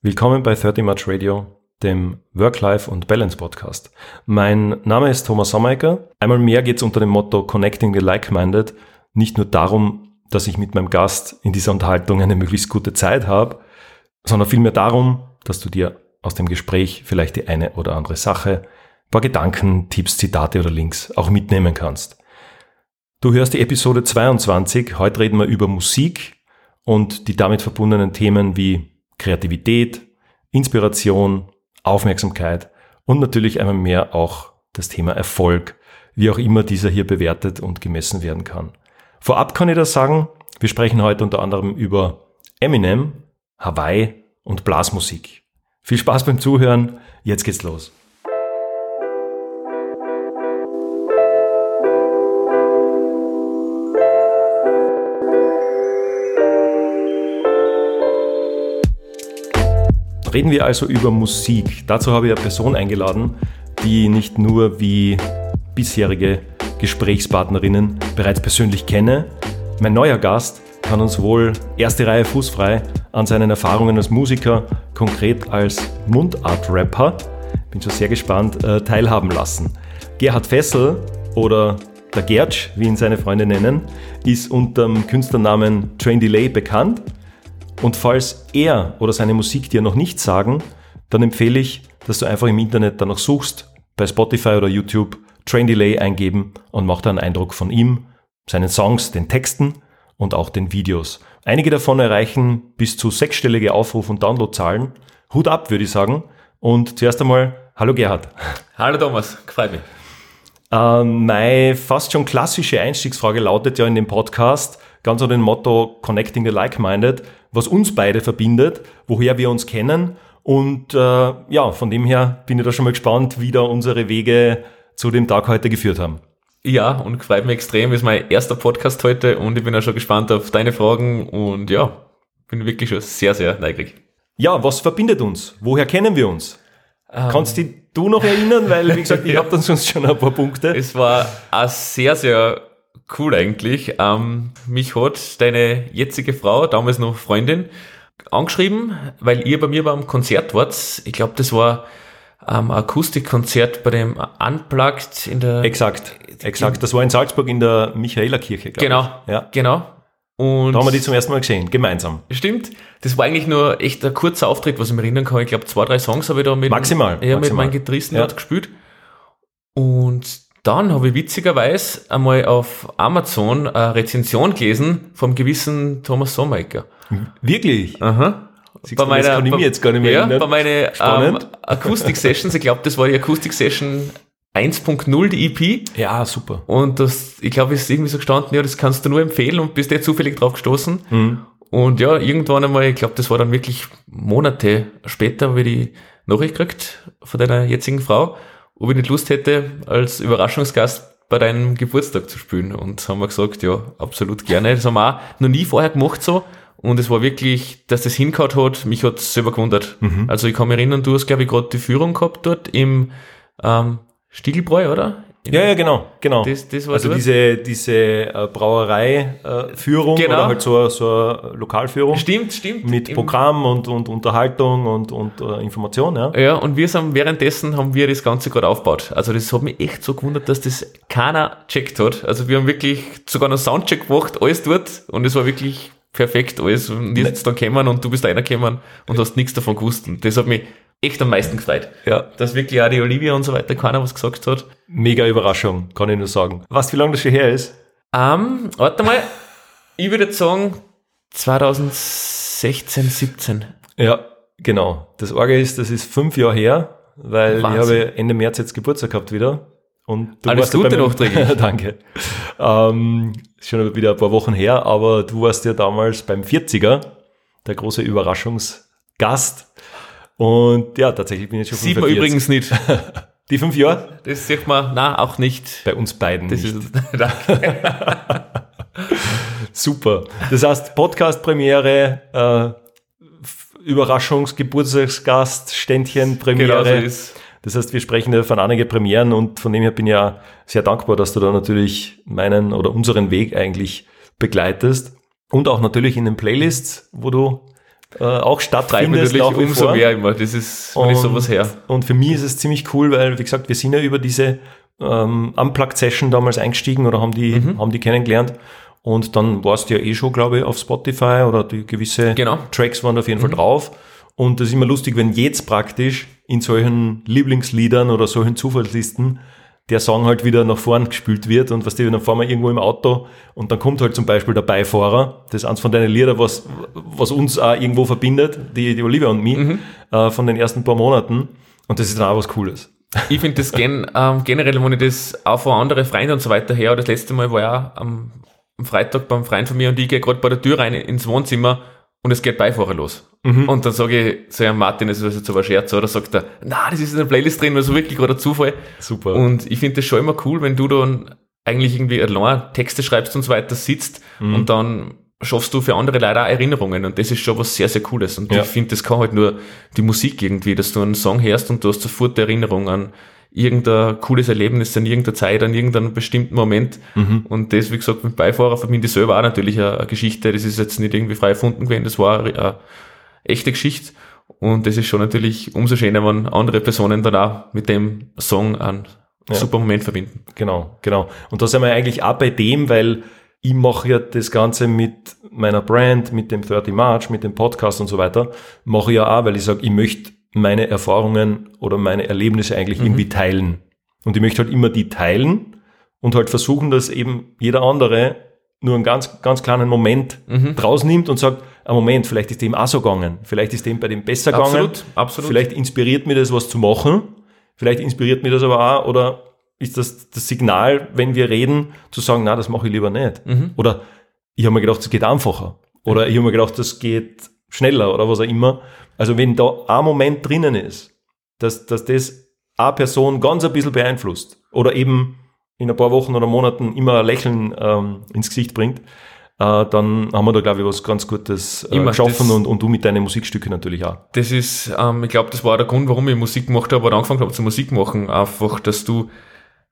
Willkommen bei 30 Much Radio, dem Work-Life und Balance Podcast. Mein Name ist Thomas Sommerecker. Einmal mehr geht es unter dem Motto Connecting the Like-Minded nicht nur darum, dass ich mit meinem Gast in dieser Unterhaltung eine möglichst gute Zeit habe, sondern vielmehr darum, dass du dir aus dem Gespräch vielleicht die eine oder andere Sache, ein paar Gedanken, Tipps, Zitate oder Links auch mitnehmen kannst. Du hörst die Episode 22. Heute reden wir über Musik und die damit verbundenen Themen wie Kreativität, Inspiration, Aufmerksamkeit und natürlich einmal mehr auch das Thema Erfolg, wie auch immer dieser hier bewertet und gemessen werden kann. Vorab kann ich das sagen, wir sprechen heute unter anderem über Eminem, Hawaii und Blasmusik. Viel Spaß beim Zuhören, jetzt geht's los. Reden wir also über Musik. Dazu habe ich eine Person eingeladen, die nicht nur wie bisherige Gesprächspartnerinnen bereits persönlich kenne. Mein neuer Gast kann uns wohl erste Reihe fußfrei an seinen Erfahrungen als Musiker, konkret als Mundart-Rapper, bin schon sehr gespannt, äh, teilhaben lassen. Gerhard Fessel oder der Gertsch, wie ihn seine Freunde nennen, ist unter dem Künstlernamen Train Delay bekannt und falls er oder seine Musik dir noch nichts sagen, dann empfehle ich, dass du einfach im Internet danach suchst, bei Spotify oder YouTube Train Delay eingeben und mach da einen Eindruck von ihm, seinen Songs, den Texten und auch den Videos. Einige davon erreichen bis zu sechsstellige Aufruf- und Downloadzahlen. Hut ab, würde ich sagen. Und zuerst einmal, hallo Gerhard. Hallo Thomas, gefällt mich. Ähm, meine fast schon klassische Einstiegsfrage lautet ja in dem Podcast, ganz unter dem Motto Connecting the Like-Minded, was uns beide verbindet, woher wir uns kennen. Und äh, ja, von dem her bin ich da schon mal gespannt, wie da unsere Wege zu dem Tag heute geführt haben. Ja, und freut mich extrem. Ist mein erster Podcast heute und ich bin auch schon gespannt auf deine Fragen und ja, bin wirklich schon sehr, sehr neugierig. Ja, was verbindet uns? Woher kennen wir uns? Ähm, Kannst dich du noch erinnern? Weil, wie gesagt, ich habe dann sonst schon ein paar Punkte. Es war auch sehr, sehr cool eigentlich. Ähm, mich hat deine jetzige Frau, damals noch Freundin, angeschrieben, weil ihr bei mir beim Konzert wart. Ich glaube, das war ähm, Akustikkonzert bei dem Unplugged in der... Exakt, exakt. Das war in Salzburg in der Michaelerkirche, glaube genau, ich. Ja. Genau, und da haben wir die zum ersten Mal gesehen, gemeinsam. Stimmt. Das war eigentlich nur echt ein kurzer Auftritt, was ich mir erinnern kann. Ich glaube, zwei, drei Songs habe ich da mit, maximal, ja, maximal. mit meinen Gitarristen ja. gespielt. Und dann habe ich witzigerweise einmal auf Amazon eine Rezension gelesen vom gewissen Thomas Sommerecker. Wirklich? Aha. Siehst bei du, meiner, das kann ich mir jetzt gar nicht mehr ja, erinnern. Bei meinen ähm, Akustik-Sessions, ich glaube, das war die Akustik-Session 1.0, die EP. Ja, super. Und das, ich glaube, es ist irgendwie so gestanden, ja, das kannst du nur empfehlen und bist dir zufällig drauf gestoßen. Mhm. Und ja, irgendwann einmal, ich glaube, das war dann wirklich Monate später, habe ich die Nachricht gekriegt von deiner jetzigen Frau, ob ich nicht Lust hätte, als Überraschungsgast bei deinem Geburtstag zu spielen. Und haben wir gesagt, ja, absolut gerne. Das haben wir auch noch nie vorher gemacht so. Und es war wirklich, dass das hingehauen hat, mich hat es selber gewundert. Mhm. Also ich kann mich erinnern, du hast, glaube ich, gerade die Führung gehabt dort im ähm, Stiegelbräu, oder? Ja, ja, genau, genau. Das, das war also dort. diese, diese äh, Brauerei-Führung genau. oder halt so, so eine Lokalführung. Stimmt, stimmt. Mit Programm und, und Unterhaltung und, und uh, Information, ja. Ja, und wir sind währenddessen haben wir das Ganze gerade aufgebaut. Also das hat mich echt so gewundert, dass das keiner checkt hat. Also wir haben wirklich sogar noch Soundcheck gemacht, alles dort und es war wirklich perfekt alles. Und die ist dann gekommen und du bist einer gekommen und hast nichts davon gewusst. Und das hat mich echt am meisten gefreut. Ja. Dass wirklich auch die Olivia und so weiter keiner was gesagt hat. Mega Überraschung, kann ich nur sagen. Was, wie lange das schon her ist? Ähm, warte mal. ich würde sagen 2016, 17. Ja, genau. Das Orge ist, das ist fünf Jahre her, weil Wahnsinn. ich habe Ende März jetzt Geburtstag gehabt wieder. Und du Alles Gute nachträglich. Danke. Ähm, schon wieder ein paar Wochen her, aber du warst ja damals beim 40er, der große Überraschungsgast. Und ja, tatsächlich bin ich schon Sieht 45. man übrigens nicht. Die fünf Jahre? Das sieht man, na auch nicht. Bei uns beiden das nicht. Ist, Super. Das heißt, Podcast-Premiere, äh, Überraschungsgeburtstagsgast, Ständchen, Premiere. Genau so ist. Das heißt, wir sprechen ja von einigen Premieren und von dem her bin ich ja sehr dankbar, dass du da natürlich meinen oder unseren Weg eigentlich begleitest. Und auch natürlich in den Playlists, wo du äh, auch stattfindet. nach wie umso vor. mehr immer. Das ist, wenn und, ich sowas her. Und für mich ist es ziemlich cool, weil, wie gesagt, wir sind ja über diese ähm, Unplugged-Session damals eingestiegen oder haben die, mhm. haben die kennengelernt. Und dann warst du ja eh schon, glaube ich, auf Spotify oder die gewisse genau. Tracks waren auf jeden mhm. Fall drauf. Und das ist immer lustig, wenn jetzt praktisch in solchen Lieblingsliedern oder solchen Zufallslisten der Song halt wieder nach vorn gespült wird und was die dann fahren wir irgendwo im Auto und dann kommt halt zum Beispiel der Beifahrer, das ist eins von deinen Lieder, was, was uns auch irgendwo verbindet, die, die Olivia und mich, mhm. äh, von den ersten paar Monaten und das ist dann auch was Cooles. Ich finde das gen, ähm, generell, wenn ich das auch von anderen Freunden und so weiter her, das letzte Mal war ja am, am Freitag beim Freund von mir und ich gehe gerade bei der Tür rein ins Wohnzimmer und es geht Beifahrer los. Mhm. Und dann sage ich zu Herrn Martin, das ist jetzt aber ein Scherz, oder sagt er, na, das ist in der Playlist drin, also wirklich gerade ein Zufall. Super. Und ich finde das schon immer cool, wenn du dann eigentlich irgendwie allein Texte schreibst und so weiter sitzt mhm. und dann schaffst du für andere leider auch Erinnerungen und das ist schon was sehr, sehr Cooles. Und ja. ich finde, das kann halt nur die Musik irgendwie, dass du einen Song hörst und du hast sofort Erinnerung an irgendein cooles Erlebnis an irgendeiner Zeit, an irgendeinem bestimmten Moment. Mhm. Und das, wie gesagt, mit Beifahrer verbinde ich selber auch natürlich eine, eine, Geschichte. Das ist jetzt nicht irgendwie frei erfunden gewesen, das war eine echte Geschichte. Und das ist schon natürlich umso schöner, wenn andere Personen dann auch mit dem Song einen ja. super Moment verbinden. Genau, genau. Und da sind wir eigentlich auch bei dem, weil ich mache ja das Ganze mit meiner Brand, mit dem 30 March, mit dem Podcast und so weiter, mache ich ja auch, weil ich sage, ich möchte meine Erfahrungen oder meine Erlebnisse eigentlich mhm. irgendwie teilen. Und ich möchte halt immer die teilen und halt versuchen, dass eben jeder andere nur einen ganz, ganz kleinen Moment mhm. draus nimmt und sagt, ein Moment, vielleicht ist dem auch so gegangen, vielleicht ist dem bei dem besser absolut, gegangen, absolut. vielleicht inspiriert mir das, was zu machen, vielleicht inspiriert mir das aber auch, oder ist das das Signal, wenn wir reden, zu sagen, na, das mache ich lieber nicht. Mhm. Oder ich habe mir gedacht, es geht einfacher. Oder ich habe mir gedacht, das geht schneller oder was auch immer. Also wenn da ein Moment drinnen ist, dass, dass das eine Person ganz ein bisschen beeinflusst oder eben in ein paar Wochen oder Monaten immer ein Lächeln ähm, ins Gesicht bringt, äh, dann haben wir da, glaube ich, was ganz Gutes äh, geschaffen und, und du mit deinen Musikstücken natürlich auch. Das ist, ähm, ich glaube, das war der Grund, warum ich Musik gemacht habe oder angefangen habe zu Musik machen. Einfach, dass du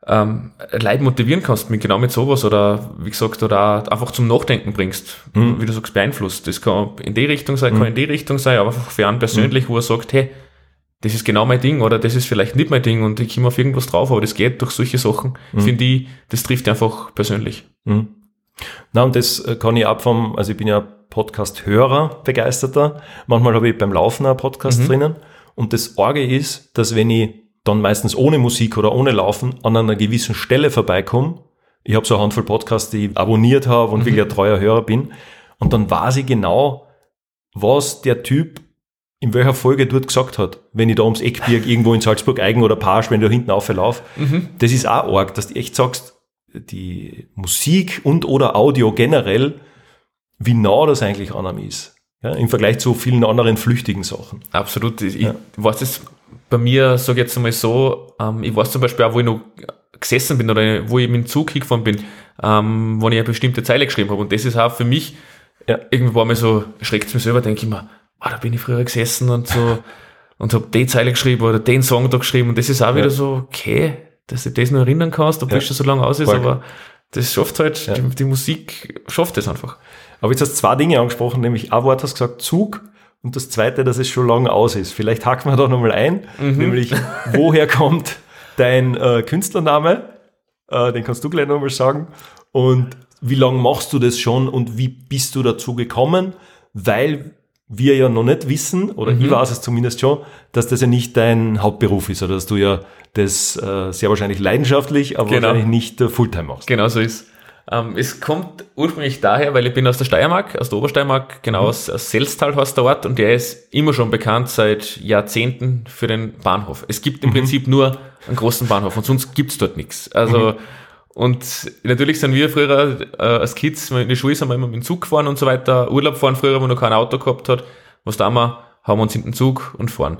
ähm, Leute motivieren kannst mit genau mit sowas oder wie gesagt, oder einfach zum Nachdenken bringst, mhm. wie du sagst, beeinflusst. Das kann in die Richtung sein, mhm. kann in die Richtung sein, aber einfach für einen persönlich, mhm. wo er sagt, hey, das ist genau mein Ding oder das ist vielleicht nicht mein Ding und ich komme auf irgendwas drauf, aber das geht durch solche Sachen, mhm. finde ich, das trifft einfach persönlich. Mhm. Na, und das äh, kann ich ab vom, also ich bin ja Podcast-Hörer, begeisterter. Manchmal habe ich beim Laufen einen Podcast mhm. drinnen. Und das Orge ist, dass wenn ich dann meistens ohne Musik oder ohne Laufen an einer gewissen Stelle vorbeikomme. Ich habe so eine Handvoll Podcasts, die ich abonniert habe und mhm. wirklich ein treuer Hörer bin. Und dann weiß ich genau, was der Typ in welcher Folge dort gesagt hat, wenn ich da ums Eckbirg irgendwo in Salzburg Eigen oder Pasch, wenn du hinten auflaufe. Mhm. Das ist auch arg, dass du echt sagst, die Musik und oder Audio generell, wie nah das eigentlich an einem ist. Ja, Im Vergleich zu vielen anderen flüchtigen Sachen. Absolut. Ich ja. weiß das bei mir, sage ich jetzt einmal so, ähm, ich weiß zum Beispiel auch, wo ich noch gesessen bin oder wo ich mit dem Zug hingefahren bin, ähm, wo ich eine bestimmte Zeile geschrieben habe. Und das ist auch für mich, ja. irgendwie war mir so, schreckt es mir selber, denke ich mir, ah, da bin ich früher gesessen und so und habe die Zeile geschrieben oder den Song da geschrieben. Und das ist auch ja. wieder so, okay, dass du das noch erinnern kannst, obwohl ja. es schon so lange aus ist, Voll. aber das schafft halt, ja. die, die, Musik schafft das einfach. Aber jetzt hast du zwei Dinge angesprochen, nämlich ein Wort hast gesagt Zug und das zweite, dass es schon lange aus ist. Vielleicht haken wir da nochmal ein, mhm. nämlich woher kommt dein äh, Künstlername? Äh, den kannst du gleich nochmal sagen. Und wie lange machst du das schon und wie bist du dazu gekommen? Weil wir ja noch nicht wissen, oder mhm. ich weiß es zumindest schon, dass das ja nicht dein Hauptberuf ist, oder dass du ja das äh, sehr wahrscheinlich leidenschaftlich, aber genau. wahrscheinlich nicht äh, Fulltime machst. Genau so ist. Ähm, es kommt ursprünglich daher, weil ich bin aus der Steiermark, aus der Obersteiermark, genau mhm. aus, aus heißt der Ort und der ist immer schon bekannt seit Jahrzehnten für den Bahnhof. Es gibt im mhm. Prinzip nur einen großen Bahnhof und sonst gibt's dort nichts. Also mhm. und natürlich sind wir früher äh, als Kids, in der Schule sind wir immer mit dem Zug gefahren und so weiter, Urlaub fahren früher, wo man noch kein Auto gehabt hat. Was da wir, haben wir uns in den Zug und fahren.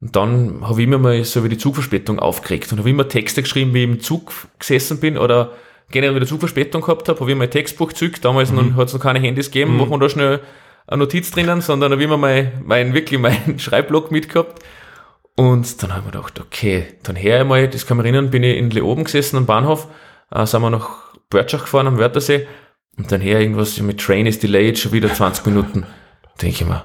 Und dann habe ich mir mal so über die Zugverspätung aufgeregt und habe immer Texte geschrieben, wie ich im Zug gesessen bin oder generell wieder Zugverspätung gehabt habe, habe ich mein Textbuch gezückt, damals mhm. hat es noch keine Handys gegeben, mhm. machen wir da schnell eine Notiz drinnen, sondern habe ich mir mein, mein, wirklich meinen Schreibblock mitgehabt. Und dann habe ich mir gedacht, okay, dann her einmal, das kann mich erinnern, bin ich in Leoben gesessen am Bahnhof, äh, sind wir nach Börtschach gefahren am Wörthersee und dann her irgendwas mit Train is delayed, schon wieder 20 Minuten. Denke ich mir,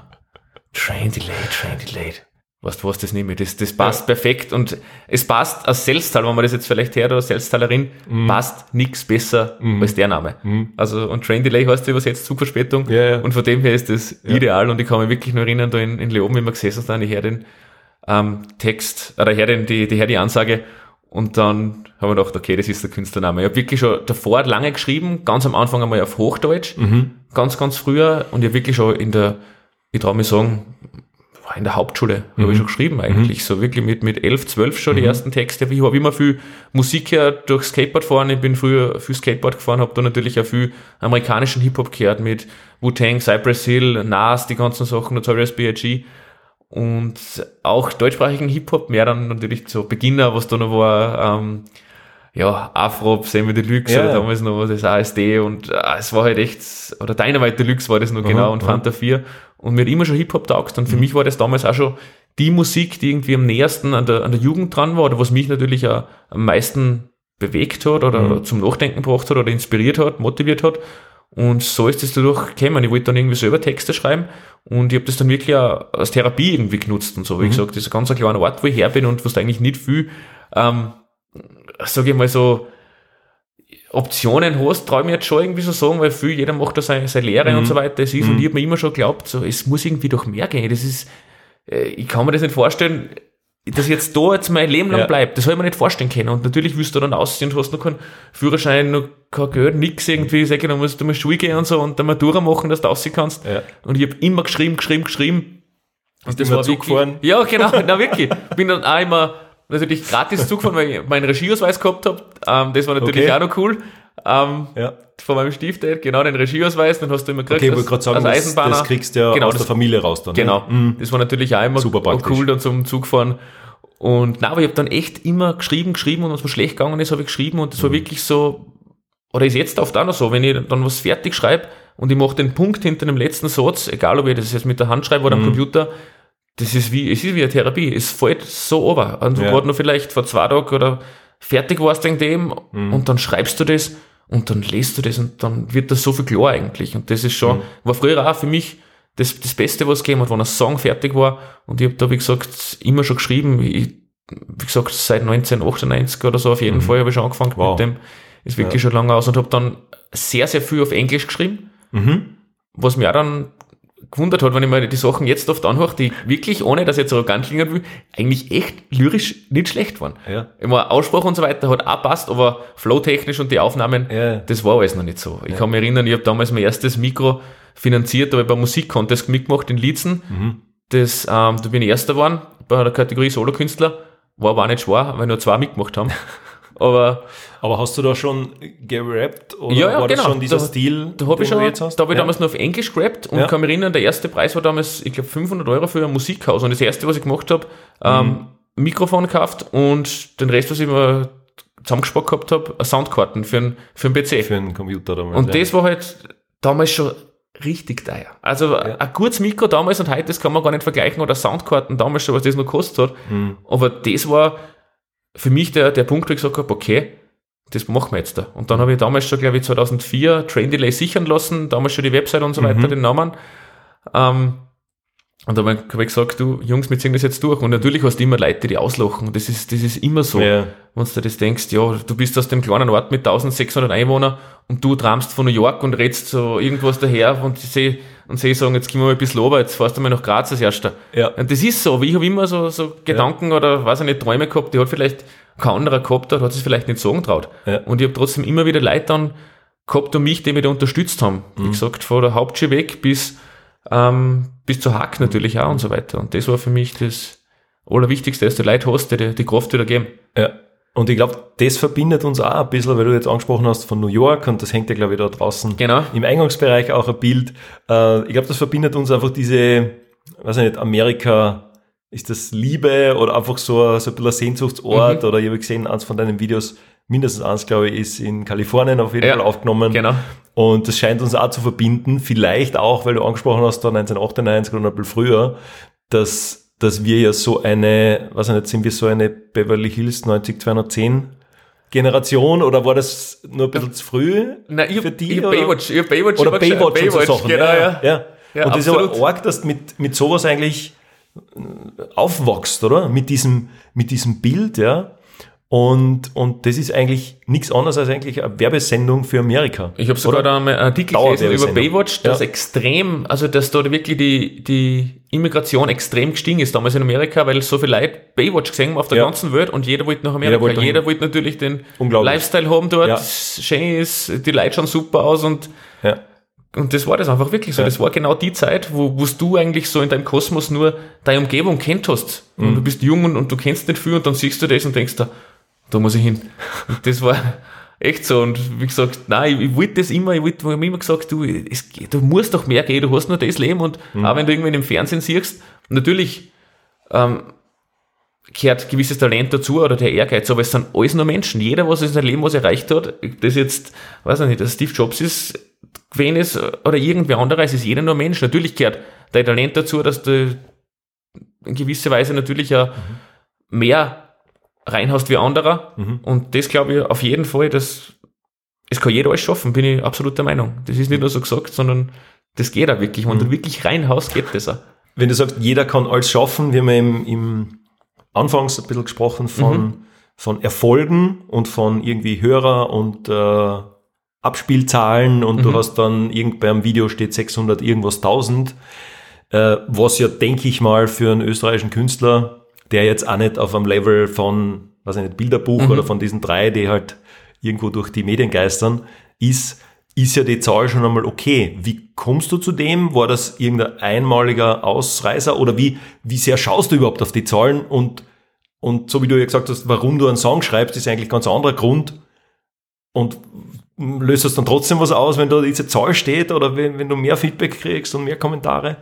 Train Delayed, Train Delayed. Weißt du was, das nehme ich. Das, das passt ja. perfekt und es passt als Selbsttal, wenn man das jetzt vielleicht hört, oder Selbsttalerin, mm. passt nichts besser mm. als der Name. Mm. Also, und Train Delay heißt übersetzt Zugverspätung. Ja, ja. Und von dem her ist das ideal und ich kann mich wirklich nur erinnern, da in, in Leoben, wie wir gesessen sind, ich höre den ähm, Text, oder ich höre den, die, die, die Ansage und dann haben wir gedacht, okay, das ist der Künstlername. Ich habe wirklich schon davor lange geschrieben, ganz am Anfang einmal auf Hochdeutsch, mhm. ganz, ganz früher und ich habe wirklich schon in der, ich traue mich sagen, in der Hauptschule mhm. habe ich schon geschrieben eigentlich, mhm. so wirklich mit, mit elf, zwölf schon die mhm. ersten Texte. Ich habe immer viel Musik gehört durch Skateboard fahren, ich bin früher viel Skateboard gefahren, habe da natürlich auch viel amerikanischen Hip-Hop gehört mit Wu-Tang, Cypress Hill, Nas, die ganzen Sachen, Notorious B.I.G. und auch deutschsprachigen Hip-Hop, mehr dann natürlich so Beginner, was da noch war, ähm, ja, Afro, Sammy Deluxe ja, oder damals noch das ASD und äh, es war halt echt, oder Dynamite Deluxe war das noch genau und Fanta 4 und mir hat immer schon Hip-Hop taugt und für mhm. mich war das damals auch schon die Musik, die irgendwie am nähersten an der, an der Jugend dran war oder was mich natürlich auch am meisten bewegt hat oder mhm. zum Nachdenken gebracht hat oder inspiriert hat, motiviert hat. Und so ist es dadurch gekommen. Ich wollte dann irgendwie selber Texte schreiben und ich habe das dann wirklich auch als Therapie irgendwie genutzt und so. Wie mhm. gesagt, das ist ein ganz kleiner Ort, wo ich her bin und was eigentlich nicht viel, ähm, sage ich mal so, Optionen hast, traue ich mir jetzt schon irgendwie so sagen, weil viel, jeder macht da seine, seine Lehre mhm. und so weiter. Es ist, mhm. und ich habe mir immer schon geglaubt, so, es muss irgendwie doch mehr gehen. Das ist, äh, ich kann mir das nicht vorstellen, dass jetzt da jetzt mein Leben lang ja. bleibt. Das habe ich mir nicht vorstellen können. Und natürlich willst du dann aussehen und hast noch keinen Führerschein, noch kein Geld, nix irgendwie. Sag ich, dann musst du mal Schule gehen und so und dann Matura machen, dass du aussehen kannst. Ja. Und ich habe immer geschrieben, geschrieben, geschrieben. Und das war Zug wirklich, gefahren? Ja, genau, na wirklich. Bin dann auch immer natürlich gratis Zug gefahren, weil ich meinen Regieausweis gehabt habe. Ähm, das war natürlich okay. auch noch cool. Ähm, ja. Von meinem Stiefdad, genau den Regieausweis, dann hast du immer gekriegt. Okay, ich wollte gerade sagen, das, das kriegst du ja genau, aus das, der Familie raus dann. Genau. Ja? Mhm. Das war natürlich auch immer Super cool dann zum Zugfahren. Und na, aber ich habe dann echt immer geschrieben, geschrieben und was mir schlecht gegangen ist, habe ich geschrieben und das mhm. war wirklich so, oder ist jetzt oft auch noch so, wenn ich dann was fertig schreibe und ich mache den Punkt hinter dem letzten Satz, egal ob ich das jetzt mit der Hand schreibe oder mhm. am Computer, das ist wie, es ist wie eine Therapie. Es fällt so over. Und du ja. gerade noch vielleicht vor zwei Tagen oder fertig warst wegen dem mhm. und dann schreibst du das und dann lest du das und dann wird das so viel klar eigentlich. Und das ist schon, mhm. war früher auch für mich das, das Beste, was gegeben hat, wenn ein Song fertig war. Und ich habe da, wie gesagt, immer schon geschrieben. Ich, wie gesagt, seit 1998 oder so auf jeden mhm. Fall habe ich schon angefangen wow. mit dem. Ist wirklich ja. schon lange aus und habe dann sehr, sehr viel auf Englisch geschrieben. Mhm. Was mir auch dann gewundert hat, wenn ich mir die Sachen jetzt oft anhöre, die wirklich, ohne dass ich jetzt arrogant klingen will, eigentlich echt lyrisch nicht schlecht waren. Ja. Immer Aussprache und so weiter hat auch passt, aber flowtechnisch und die Aufnahmen, ja. das war alles noch nicht so. Ich ja. kann mich erinnern, ich habe damals mein erstes Mikro finanziert, da habe ich beim Musikcontest mitgemacht in Lietzen. Mhm. Das, ähm, da bin ich Erster geworden bei der Kategorie Solokünstler. War aber auch nicht schwer, weil nur zwei mitgemacht haben. Aber, aber hast du da schon gerappt oder ja, ja, war genau. das schon dieser da, Stil, da habe ich schon? Da habe ich damals nur auf Englisch gerappt und ja. kann mich erinnern, der erste Preis war damals, ich glaube, 500 Euro für ein Musikhaus und das erste, was ich gemacht habe, ähm, mhm. Mikrofon gekauft und den Rest, was ich mir zusammengespart gehabt habe, Soundkarten für einen, für einen PC. Für einen Computer damals. Und das war halt damals schon richtig teuer. Also ja. ein kurzes Mikro damals und heute, das kann man gar nicht vergleichen, oder Soundkarten damals schon, was das noch kostet hat. Mhm. Aber das war für mich der, der Punkt, wo ich gesagt habe, okay, das machen wir jetzt da. Und dann habe ich damals schon, glaube ich, 2004 Train Delay sichern lassen, damals schon die Website und so weiter, mhm. den Namen. Ähm, und dann habe ich gesagt, du Jungs, wir ziehen das jetzt durch. Und natürlich hast du immer Leute, die, auslachen. Das ist, das ist immer so. Ja. Wenn du das denkst, ja, du bist aus dem kleinen Ort mit 1600 Einwohnern und du tramst von New York und redst so irgendwas daher und sie, und sie sagen, jetzt gehen wir mal ein bisschen runter, jetzt fährst du mal nach Graz als Erster. Ja. Und das ist so, wie ich habe immer so, so Gedanken ja. oder, weiß ich nicht, Träume gehabt, die hat vielleicht kein anderer gehabt, hat, hat es vielleicht nicht sagen traut. Ja. Und ich habe trotzdem immer wieder Leute dann gehabt um mich, die mich da unterstützt haben. Mhm. Wie gesagt, von der Hauptschule weg bis, ähm, bis zur Hack natürlich auch und so weiter. Und das war für mich das Allerwichtigste, dass du Leute hast, die die Kraft wieder geben. Ja. Und ich glaube, das verbindet uns auch ein bisschen, weil du jetzt angesprochen hast von New York und das hängt ja, glaube ich, da draußen genau. im Eingangsbereich auch ein Bild. Äh, ich glaube, das verbindet uns einfach diese, weiß ich nicht, Amerika, ist das Liebe oder einfach so, so ein bisschen ein Sehnsuchtsort mhm. oder ich habe gesehen, eins von deinen Videos, mindestens eins, glaube ich, ist in Kalifornien auf jeden ja, Fall aufgenommen. Genau. Und das scheint uns auch zu verbinden, vielleicht auch, weil du angesprochen hast, da 1998 oder ein bisschen früher, dass dass wir ja so eine, was nicht, sind wir so eine Beverly Hills 90210 Generation oder war das nur ein bisschen zu früh Nein, ich, für die? Ich oder? Baywatch, ich Baywatch, oder Baywatch, Baywatch, Baywatch so Sachen. Genau, ja. ja. Ja, und das absolut. ist aber arg, dass du mit, mit sowas eigentlich aufwachst, oder? Mit diesem, mit diesem Bild, ja. Und, und das ist eigentlich nichts anderes als eigentlich eine Werbesendung für Amerika. Ich habe sogar da einen Artikel gelesen über Baywatch, dass ja. extrem, also dass da wirklich die, die Immigration extrem gestiegen ist damals in Amerika, weil so viele Leute Baywatch gesehen haben auf der ja. ganzen Welt und jeder wollte nach Amerika. Jeder wollte, jeder wollte natürlich den Lifestyle haben dort, ja. schön ist, die Leute schauen super aus und ja. Und das war das einfach wirklich so. Ja. Das war genau die Zeit, wo, wo du eigentlich so in deinem Kosmos nur deine Umgebung kennt hast. Und mhm. du bist jung und, und, du kennst nicht viel und dann siehst du das und denkst da, da muss ich hin. Und das war echt so. Und wie gesagt, nein, ich, ich wollte das immer, ich wollte, ich immer gesagt, du, es, du musst doch mehr gehen, du hast nur das Leben und mhm. auch wenn du irgendwann im Fernsehen siehst, natürlich, ähm, gehört gewisses Talent dazu oder der Ehrgeiz, aber es sind alles nur Menschen. Jeder, was in seinem Leben was erreicht hat, das jetzt, weiß ich nicht, dass Steve Jobs ist, gewesen ist oder irgendwer anderer, es ist jeder nur Mensch. Natürlich gehört dein Talent dazu, dass du in gewisser Weise natürlich ja mhm. mehr reinhaust wie anderer. Mhm. Und das glaube ich auf jeden Fall, dass es kann jeder alles schaffen, bin ich absolut der Meinung. Das ist nicht nur so gesagt, sondern das geht auch wirklich. Wenn mhm. du wirklich reinhaust, geht das auch. Wenn du sagst, jeder kann alles schaffen, wir haben ja im, im Anfangs ein bisschen gesprochen von, mhm. von Erfolgen und von irgendwie Hörer und äh, Abspielzahlen und mhm. du hast dann irgend beim Video steht 600 irgendwas 1000, äh, was ja, denke ich mal, für einen österreichischen Künstler der jetzt auch nicht auf einem Level von, weiß ich nicht, Bilderbuch mhm. oder von diesen drei, die halt irgendwo durch die Medien geistern, ist, ist ja die Zahl schon einmal okay. Wie kommst du zu dem? War das irgendein einmaliger Ausreißer oder wie, wie sehr schaust du überhaupt auf die Zahlen? Und, und so wie du ja gesagt hast, warum du einen Song schreibst, ist eigentlich ein ganz anderer Grund. Und löst das dann trotzdem was aus, wenn da diese Zahl steht oder wenn, wenn du mehr Feedback kriegst und mehr Kommentare?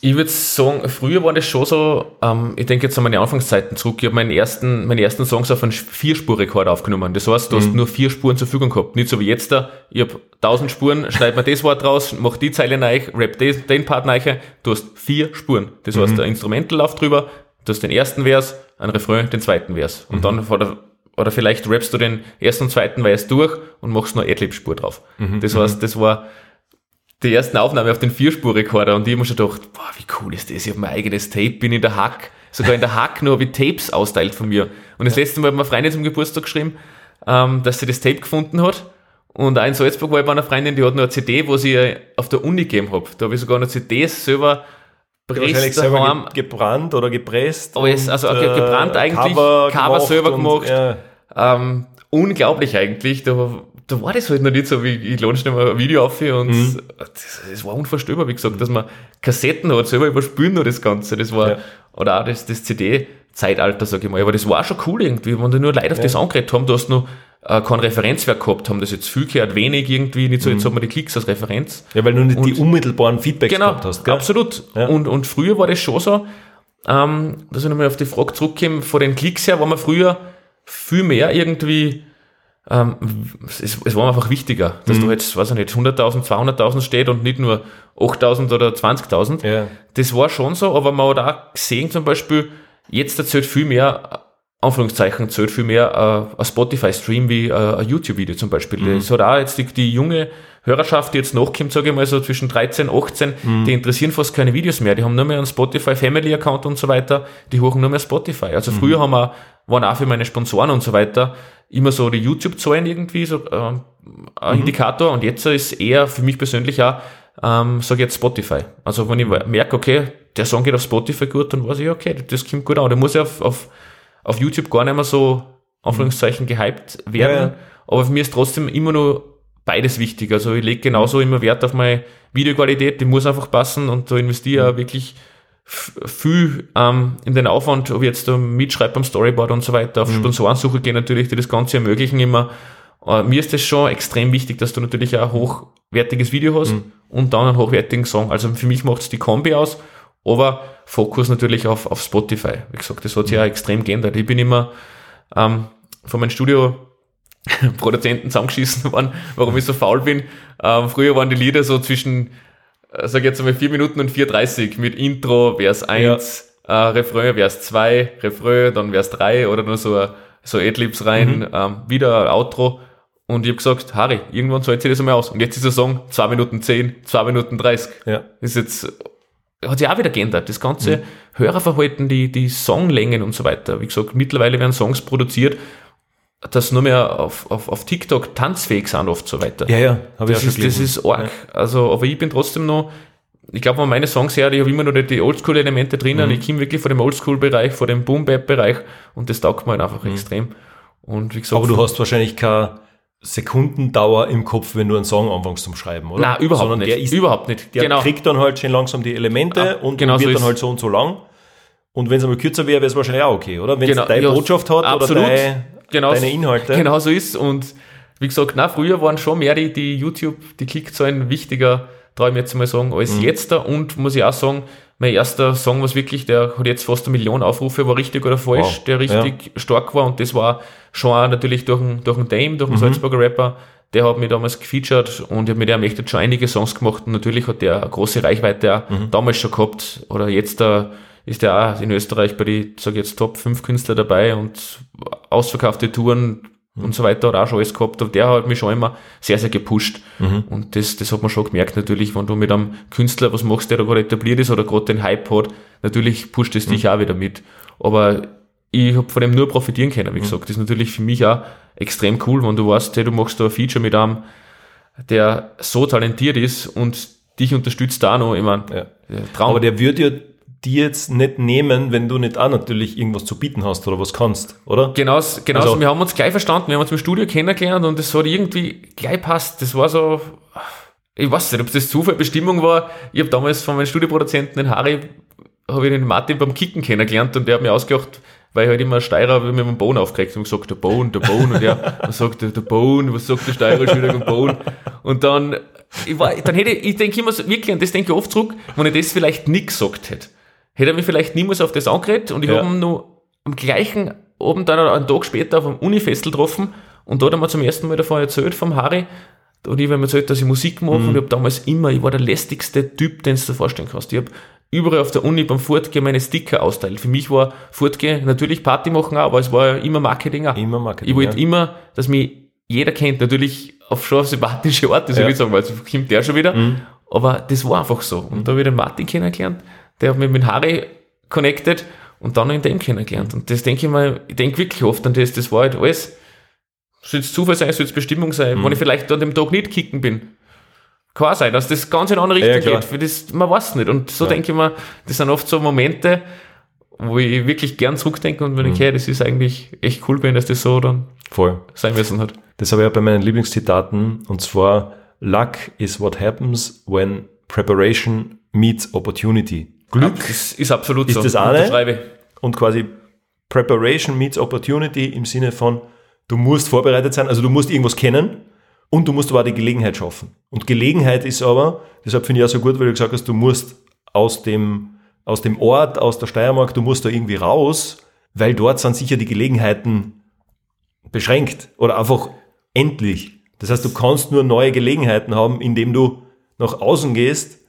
Ich würde sagen, früher war das schon so, ähm, ich denke jetzt an meine Anfangszeiten zurück, ich habe meinen ersten, meine ersten Songs auf einen Vierspurrekord aufgenommen. Das heißt, du mhm. hast nur vier Spuren zur Verfügung gehabt. Nicht so wie jetzt da, ich habe tausend Spuren, schneid mir das Wort raus, mach die Zeile neu, rap den, den Part neu, du hast vier Spuren. Das mhm. heißt, der Instrumental läuft drüber, du hast den ersten Vers, ein Refrain, den zweiten Vers. Und mhm. dann vor der, oder vielleicht rappst du den ersten und zweiten Vers durch und machst nur Adlib-Spur drauf. Mhm. Das heißt, das war, die ersten Aufnahme auf den Vierspurrekorder und ich habe mir schon gedacht, boah, wie cool ist das, ich habe mein eigenes Tape, bin in der Hack, sogar in der Hack nur wie Tapes austeilt von mir. Und das letzte Mal hat meine Freundin zum Geburtstag geschrieben, ähm, dass sie das Tape gefunden hat. Und auch in Salzburg war ich bei einer Freundin, die hat noch eine CD, wo sie auf der Uni gegeben habe. Da habe ich sogar noch CDs selber presst selber gebrannt oder gepresst. Aber es, also und, äh, gebrannt eigentlich, Cover, Cover selber gemacht. Ja. Ähm, unglaublich eigentlich. Da da war das halt noch nicht so, wie ich lade schnell mal ein Video auf und mhm. das, das, war unvorstellbar, wie gesagt, dass man Kassetten hat, selber überspülen nur das Ganze. Das war, ja. oder auch das, das CD-Zeitalter, sag ich mal. Aber das war schon cool irgendwie, wenn die nur Leute auf ja. das angeredet haben, du hast noch äh, kein Referenzwerk gehabt, haben das jetzt viel gehört, wenig irgendwie, nicht so, mhm. jetzt haben wir die Klicks als Referenz. Ja, weil du nicht und, die unmittelbaren Feedbacks genau, gehabt hast, gell? absolut. Ja. Und, und früher war das schon so, ähm, dass ich nochmal auf die Frage zurückkomme, von den Klicks her war man früher viel mehr irgendwie ähm, es, es war einfach wichtiger, dass mhm. du jetzt, weiß ich nicht, 100.000, 200.000 steht und nicht nur 8.000 oder 20.000. Ja. Das war schon so, aber man hat auch gesehen zum Beispiel, jetzt erzählt viel mehr, Anführungszeichen, zählt viel mehr äh, ein Spotify-Stream wie äh, ein YouTube-Video zum Beispiel. Mhm. Das hat auch jetzt die, die junge Hörerschaft, die jetzt nachkommt, sage ich mal so zwischen 13, 18, mhm. die interessieren fast keine Videos mehr. Die haben nur mehr einen Spotify Family Account und so weiter. Die hochen nur mehr Spotify. Also mhm. früher haben wir, waren auch für meine Sponsoren und so weiter immer so die YouTube-Zahlen irgendwie, so äh, ein mhm. Indikator. Und jetzt ist eher für mich persönlich auch, ähm, sage jetzt Spotify. Also wenn ich merke, okay, der Song geht auf Spotify gut, dann weiß ich, okay, das kommt gut an. Der muss ja auf, auf, auf YouTube gar nicht mehr so, Anführungszeichen, gehypt werden. Ja. Aber für mich ist trotzdem immer nur beides wichtig. Also ich lege genauso immer Wert auf meine Videoqualität, die muss einfach passen und da investiere ich wirklich viel ähm, in den Aufwand, ob ich jetzt da mitschreibe beim Storyboard und so weiter, auf mhm. Sponsorensuche gehe natürlich, die das Ganze ermöglichen immer. Äh, mir ist es schon extrem wichtig, dass du natürlich ein hochwertiges Video hast mhm. und dann einen hochwertigen Song. Also für mich macht es die Kombi aus, aber Fokus natürlich auf, auf Spotify. Wie gesagt, das hat sich mhm. ja extrem geändert. Ich bin immer ähm, von meinem Studio Produzenten zusammengeschissen worden, warum ich so faul bin. Ähm, früher waren die Lieder so zwischen äh, sag jetzt einmal 4 Minuten und 4,30 mit Intro, Vers 1, ja. äh, Refrain, Vers 2, Refrain, dann Vers 3 oder nur so, so Adlibs rein, mhm. ähm, wieder Outro. Und ich habe gesagt, Harry, irgendwann zahlt sich das einmal aus. Und jetzt ist der Song 2 Minuten 10, 2 Minuten 30. Ja. Ist jetzt, hat sich auch wieder geändert. Das ganze mhm. Hörerverhalten, die, die Songlängen und so weiter. Wie gesagt, mittlerweile werden Songs produziert, dass nur mehr auf, auf, auf TikTok tanzfähig sind oft so weiter. Ja, ja, habe ich auch schon ist, Das ist arg. Ja. Also, aber ich bin trotzdem noch, ich glaube, wenn meine Songs her, ich habe immer noch die Oldschool-Elemente drinnen. Mhm. Ich komme wirklich von dem Oldschool-Bereich, von dem Boom-Bap-Bereich und das taugt mir halt einfach mhm. extrem. Und wie gesagt, aber du hast wahrscheinlich keine Sekundendauer im Kopf, wenn du einen Song anfängst zum Schreiben, oder? Nein, überhaupt Sondern nicht. Der ist, überhaupt nicht. Der genau. kriegt dann halt schon langsam die Elemente ah, und genau wird so dann halt so und so lang. Und wenn es einmal kürzer wäre, wäre es wahrscheinlich auch okay, oder? Wenn es genau. deine ja, Botschaft hat absolut. oder deine, genau, deine Inhalte. Genau so ist Und wie gesagt, na, früher waren schon mehr die, die YouTube, die Klickzahlen wichtiger, traue ich mir jetzt mal sagen, als mhm. jetzt da. Und muss ich auch sagen, mein erster Song, was wirklich, der hat jetzt fast eine Million Aufrufe, war richtig oder falsch, wow. der richtig ja. stark war. Und das war schon auch natürlich durch einen, durch einen Dame, durch einen mhm. Salzburger Rapper, der hat mich damals gefeatured und ich habe mit dem echt schon einige Songs gemacht. Und natürlich hat der eine große Reichweite auch mhm. damals schon gehabt. Oder jetzt da ist der auch in Österreich bei die, sag jetzt, Top 5 Künstler dabei und ausverkaufte Touren mhm. und so weiter hat auch schon alles gehabt. Aber der hat mich schon immer sehr, sehr gepusht. Mhm. Und das, das hat man schon gemerkt natürlich, wenn du mit einem Künstler was machst, der da gerade etabliert ist oder gerade den Hype hat, natürlich pusht es dich mhm. auch wieder mit. Aber ich habe von dem nur profitieren können, wie mhm. gesagt. Das ist natürlich für mich auch extrem cool, wenn du weißt, hey, du machst da ein Feature mit einem, der so talentiert ist und dich unterstützt da noch. Ich meine, ja. Traum. Aber der würde ja die jetzt nicht nehmen, wenn du nicht auch natürlich irgendwas zu bieten hast oder was kannst, oder? Genau, genau also, wir haben uns gleich verstanden, wir haben uns im Studio kennengelernt und es hat irgendwie gleich passt. Das war so, ich weiß nicht, ob das Zufall, Bestimmung war. Ich habe damals von meinem Studioproduzenten, den Harry, habe ich den Martin beim Kicken kennengelernt und der hat mir ausgedacht, weil ich halt immer Steirer mit dem Bohnen aufgeregt und gesagt, der Bohnen, der Bohnen und der, was sagt der, der Bohnen, was sagt der Steirer schon wieder, der Bohnen? Und dann, ich war, dann hätte ich, ich denke immer so, wirklich, und das denke ich oft zurück, wenn ich das vielleicht nicht gesagt hätte hätte er mich vielleicht niemals auf das angeredet und ich ja. habe ihn nur am gleichen Abend dann einen Tag später auf einem Unifestel getroffen und da hat er mir zum ersten Mal davon erzählt vom Harry und ich habe ihm erzählt, dass ich Musik mache mhm. und ich habe damals immer, ich war der lästigste Typ, den du dir vorstellen kannst. Ich habe überall auf der Uni beim Fortgehen meine Sticker austeilt. Für mich war Fortgehen natürlich Party machen auch, aber es war ja immer Marketing auch. Immer Marketing. Ich wollte ja. immer, dass mich jeder kennt, natürlich auf schon auf sympathische Art, das ja. ich sagen, weil es kommt der schon wieder. Mhm. Aber das war einfach so. Und da habe ich den Martin kennengelernt der hat mich mit Harry connected und dann in dem kennengelernt. Und das denke ich mal, ich denke wirklich oft an das, das war halt alles, soll es Zufall sein, soll es Bestimmung sein, mhm. wenn ich vielleicht an dem Tag nicht kicken bin. Kann sein, dass das ganz in eine andere Richtung ja, geht. Für das, man weiß nicht. Und so ja. denke ich mir, das sind oft so Momente, wo ich wirklich gern zurückdenke und wenn mhm. ich, hey, das ist eigentlich echt cool bin, dass das so dann Voll. sein müssen hat. Das habe ich auch bei meinen Lieblingszitaten und zwar Luck is what happens when preparation meets opportunity. Glück ja, ist, absolut ist so. das eine. Und quasi Preparation meets Opportunity im Sinne von, du musst vorbereitet sein, also du musst irgendwas kennen und du musst aber auch die Gelegenheit schaffen. Und Gelegenheit ist aber, deshalb finde ich auch so gut, weil du gesagt hast, du musst aus dem, aus dem Ort, aus der Steiermark, du musst da irgendwie raus, weil dort sind sicher die Gelegenheiten beschränkt oder einfach endlich. Das heißt, du kannst nur neue Gelegenheiten haben, indem du nach außen gehst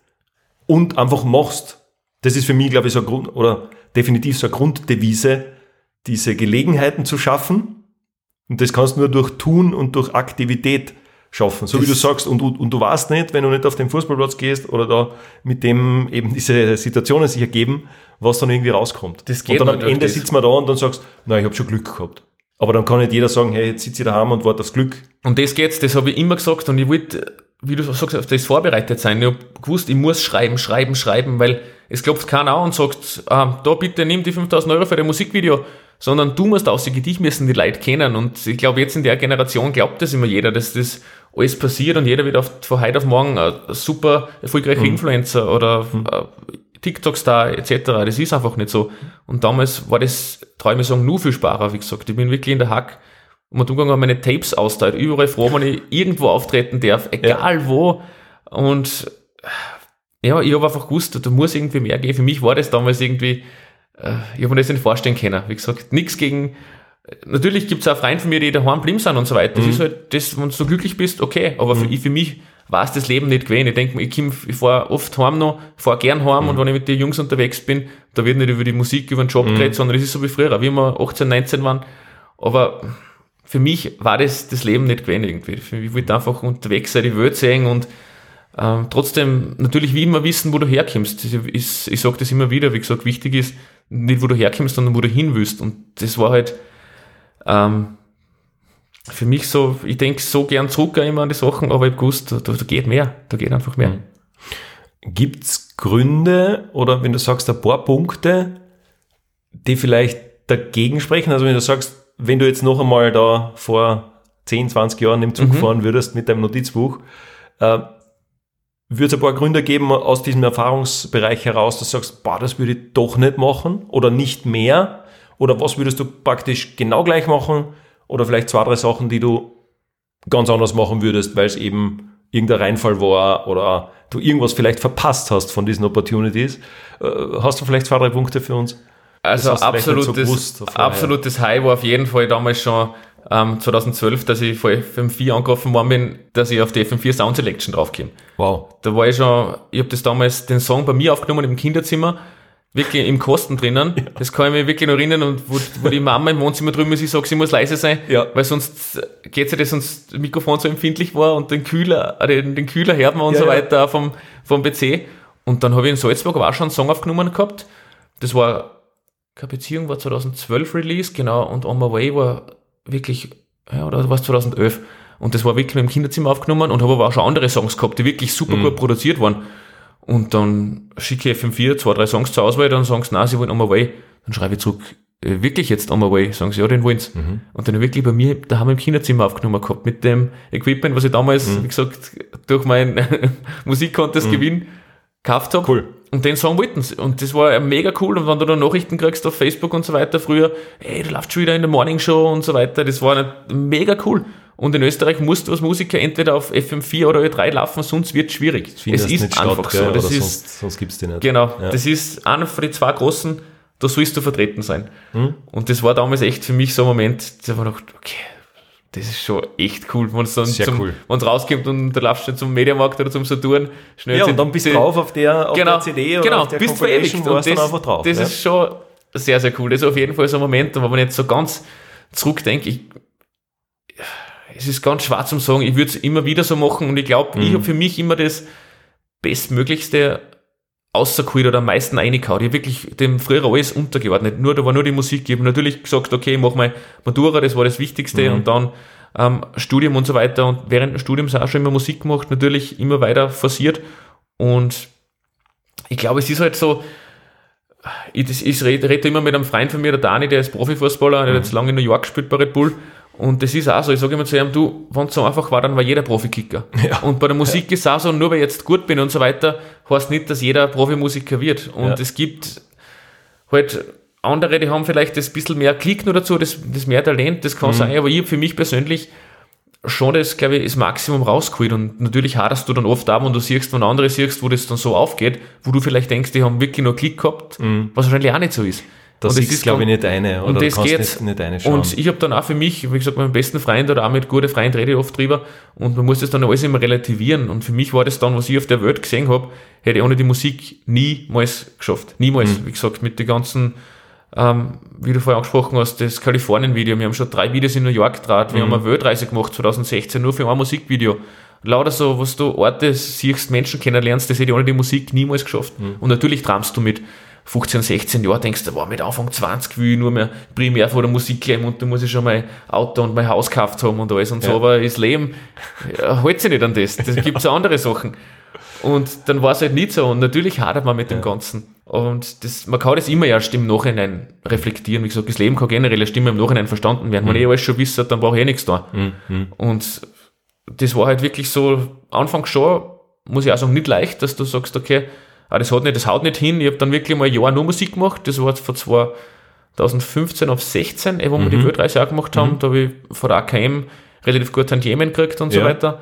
und einfach machst. Das ist für mich, glaube ich, so ein Grund, oder definitiv so eine Grunddevise, diese Gelegenheiten zu schaffen. Und das kannst du nur durch Tun und durch Aktivität schaffen. So das wie du sagst, und, und, und du weißt nicht, wenn du nicht auf den Fußballplatz gehst oder da mit dem eben diese Situationen sich ergeben, was dann irgendwie rauskommt. Das geht und dann am Ende sitzt man da und dann sagst, na, ich habe schon Glück gehabt. Aber dann kann nicht jeder sagen, hey, jetzt sitze ich daheim und warte aufs Glück. Und das geht's, das habe ich immer gesagt und ich wollte, wie du sagst, auf das vorbereitet sein. Ich habe gewusst, ich muss schreiben, schreiben, schreiben, weil es klopft keiner an und sagt, ah, da bitte nimm die 5000 Euro für dein Musikvideo, sondern du musst aussehen, dich müssen die Leute kennen. Und ich glaube, jetzt in der Generation glaubt das immer jeder, dass das alles passiert und jeder wird auf, von heute auf morgen ein super erfolgreicher mhm. Influencer oder mhm. TikTok-Star etc. Das ist einfach nicht so. Und damals war das, traue ich mir sagen, nur viel Sparer, wie gesagt. Ich bin wirklich in der Hack und umgegangen, habe meine Tapes austeilt, überall froh, wenn ich irgendwo auftreten darf, egal ja. wo. Und ja, ich habe einfach gewusst, da muss irgendwie mehr gehen. Für mich war das damals irgendwie, äh, ich habe mir das nicht vorstellen können. Wie gesagt, nichts gegen, natürlich gibt es auch Freunde von mir, die daheim geblieben sind und so weiter. Das mhm. ist halt das, wenn du so glücklich bist, okay. Aber mhm. für, für mich war es das Leben nicht gewesen. Ich denke ich, ich fahre oft heim noch, fahre gern heim mhm. und wenn ich mit den Jungs unterwegs bin, da wird nicht über die Musik, über den Job mhm. geredet, sondern es ist so wie früher, wie wir 18, 19 waren. Aber für mich war das das Leben nicht gewesen irgendwie. Ich wollte einfach unterwegs sein, die Welt sehen und ähm, trotzdem natürlich wie immer wissen, wo du herkommst. Ich, ich, sage das immer wieder, wie gesagt, wichtig ist, nicht wo du herkommst, sondern wo du hin willst. Und das war halt ähm, für mich so, ich denke so gern zurück immer an die Sachen, aber ich habe gewusst, da, da geht mehr, da geht einfach mehr. Mhm. Gibt's Gründe oder wenn du sagst, ein paar Punkte, die vielleicht dagegen sprechen? Also wenn du sagst, wenn du jetzt noch einmal da vor 10, 20 Jahren im Zug mhm. fahren würdest mit deinem Notizbuch, äh, würde es ein paar Gründe geben aus diesem Erfahrungsbereich heraus, dass du sagst, boah, das würde ich doch nicht machen oder nicht mehr? Oder was würdest du praktisch genau gleich machen? Oder vielleicht zwei, drei Sachen, die du ganz anders machen würdest, weil es eben irgendein Reinfall war oder du irgendwas vielleicht verpasst hast von diesen Opportunities. Äh, hast du vielleicht zwei, drei Punkte für uns? Also absolutes, so absolutes High war auf jeden Fall damals schon ähm, 2012, dass ich vor FM4 angerufen worden bin, dass ich auf die FM4 Sound Selection draufkomme. Wow. Da war ich schon, ich habe das damals, den Song bei mir aufgenommen im Kinderzimmer, wirklich im Kosten drinnen. Ja. Das kann ich mir wirklich noch erinnern und wo, wo die Mama im Wohnzimmer drüben ist, ich sage, sie muss leise sein, ja. weil sonst geht sie das, sonst das Mikrofon so empfindlich war und den Kühler, äh, den, den Kühler hört man und ja, so weiter vom, vom PC. Und dann habe ich in Salzburg auch schon einen Song aufgenommen gehabt. Das war, keine Beziehung war 2012 Release, genau, und On My Way war wirklich, ja, oder war es 2011? Und das war wirklich im Kinderzimmer aufgenommen und habe aber auch schon andere Songs gehabt, die wirklich super mhm. gut produziert waren. Und dann schicke ich FM4 zwei, drei Songs zur Auswahl, dann sagen sie, nein, sie wollen On My Way. Dann schreibe ich zurück, äh, wirklich jetzt On My Way? Sagen sie, ja, den wollen sie. Mhm. Und dann wirklich bei mir, da haben wir im Kinderzimmer aufgenommen gehabt, mit dem Equipment, was ich damals, mhm. wie gesagt, durch meinen Musikcontest mhm. Gewinn gekauft habe. Cool. Und den Song wollten sie. Und das war mega cool. Und wenn du dann Nachrichten kriegst auf Facebook und so weiter früher, hey, du läufst schon wieder in der Morning Show und so weiter, das war mega cool. Und in Österreich musst du als Musiker entweder auf FM4 oder Ö3 laufen, sonst wird es schwierig. Es ist einfach statt, so. Das ist, sonst, sonst gibt's die nicht. Genau. Ja. Das ist einer von den zwei großen, da sollst du vertreten sein. Hm? Und das war damals echt für mich so ein Moment, da war noch, okay, das ist schon echt cool, wenn es dann Sehr zum, cool. wenn's rauskommt und da laufst du zum Mediamarkt oder zum Saturn schnell. Ja, und dann bist du drauf auf der, auf genau, der CD oder genau, auf der bist verewigt. Und das, einfach drauf. Das ja? ist schon sehr, sehr cool. Das ist auf jeden Fall so ein Moment, und wenn man jetzt so ganz zurückdenkt, ich, es ist ganz schwer zum sagen, ich würde es immer wieder so machen und ich glaube, mhm. ich habe für mich immer das Bestmöglichste außergeholt oder am meisten reingehauen. Ich habe wirklich dem früher alles untergeordnet. Nur, da war nur die Musik. Ich habe natürlich gesagt, okay, ich mache mal Matura, das war das Wichtigste mhm. und dann ähm, Studium und so weiter. Und während des Studiums auch schon immer Musik gemacht, natürlich immer weiter forciert. Und ich glaube, es ist halt so, ich, ich rede, rede immer mit einem Freund von mir, der Dani, der ist Profifußballer, der hat jetzt lange in New York gespielt bei Red Bull. Und das ist auch so, ich sage immer zu ihm, du, wenn es so einfach war, dann war jeder Profikicker. Ja. Und bei der Musik ja. ist auch so, nur weil ich jetzt gut bin und so weiter, heißt nicht, dass jeder Profimusiker wird. Und ja. es gibt halt andere, die haben vielleicht das bisschen mehr Klick nur dazu, das, das mehr Talent, das kann mhm. sein, aber ich für mich persönlich schon das, glaube ich, das Maximum rausgeholt. Und natürlich haderst du dann oft ab, wenn du siehst, wenn andere siehst, wo das dann so aufgeht, wo du vielleicht denkst, die haben wirklich nur Klick gehabt, mhm. was wahrscheinlich auch nicht so ist. Das ist, glaube ich, nicht eine. Oder und das geht. Nicht, nicht eine schauen. Und ich habe dann auch für mich, wie gesagt, mit meinem besten Freund oder auch mit guten Freunden rede ich oft drüber und man muss das dann alles immer relativieren. Und für mich war das dann, was ich auf der Welt gesehen habe, hätte ich ohne die Musik niemals geschafft. Niemals. Mhm. Wie gesagt, mit den ganzen, ähm, wie du vorher angesprochen hast, das Kalifornien-Video. Wir haben schon drei Videos in New York gedreht. Wir mhm. haben eine Weltreise gemacht 2016 nur für ein Musikvideo. Lauter so, was du Orte siehst, Menschen kennenlernst, das hätte ich ohne die Musik niemals geschafft. Mhm. Und natürlich träumst du mit 15, 16 Jahren denkst du, wow, mit Anfang 20 will ich nur mehr primär vor der Musik leben und da muss ich schon mein Auto und mein Haus gekauft haben und alles und ja. so, aber das Leben ja, hält sich nicht an das. Da gibt es andere Sachen. Und dann war es halt nicht so und natürlich hadert man mit ja. dem Ganzen. Und das, man kann das immer erst im Nachhinein reflektieren. Wie gesagt, das Leben kann generell eine Stimme im Nachhinein verstanden werden. Mhm. Wenn ich alles schon wisse, dann brauche ich eh nichts da. Mhm. Und das war halt wirklich so, Anfang schon, muss ich auch sagen, nicht leicht, dass du sagst, okay, aber das, hat nicht, das haut nicht hin. Ich habe dann wirklich mal ein Jahr nur Musik gemacht. Das war von 2015 auf 16, wo wir die mhm. Weltreise auch gemacht haben. Mhm. Da habe ich von der AKM relativ gut Tantiemen gekriegt und so ja. weiter.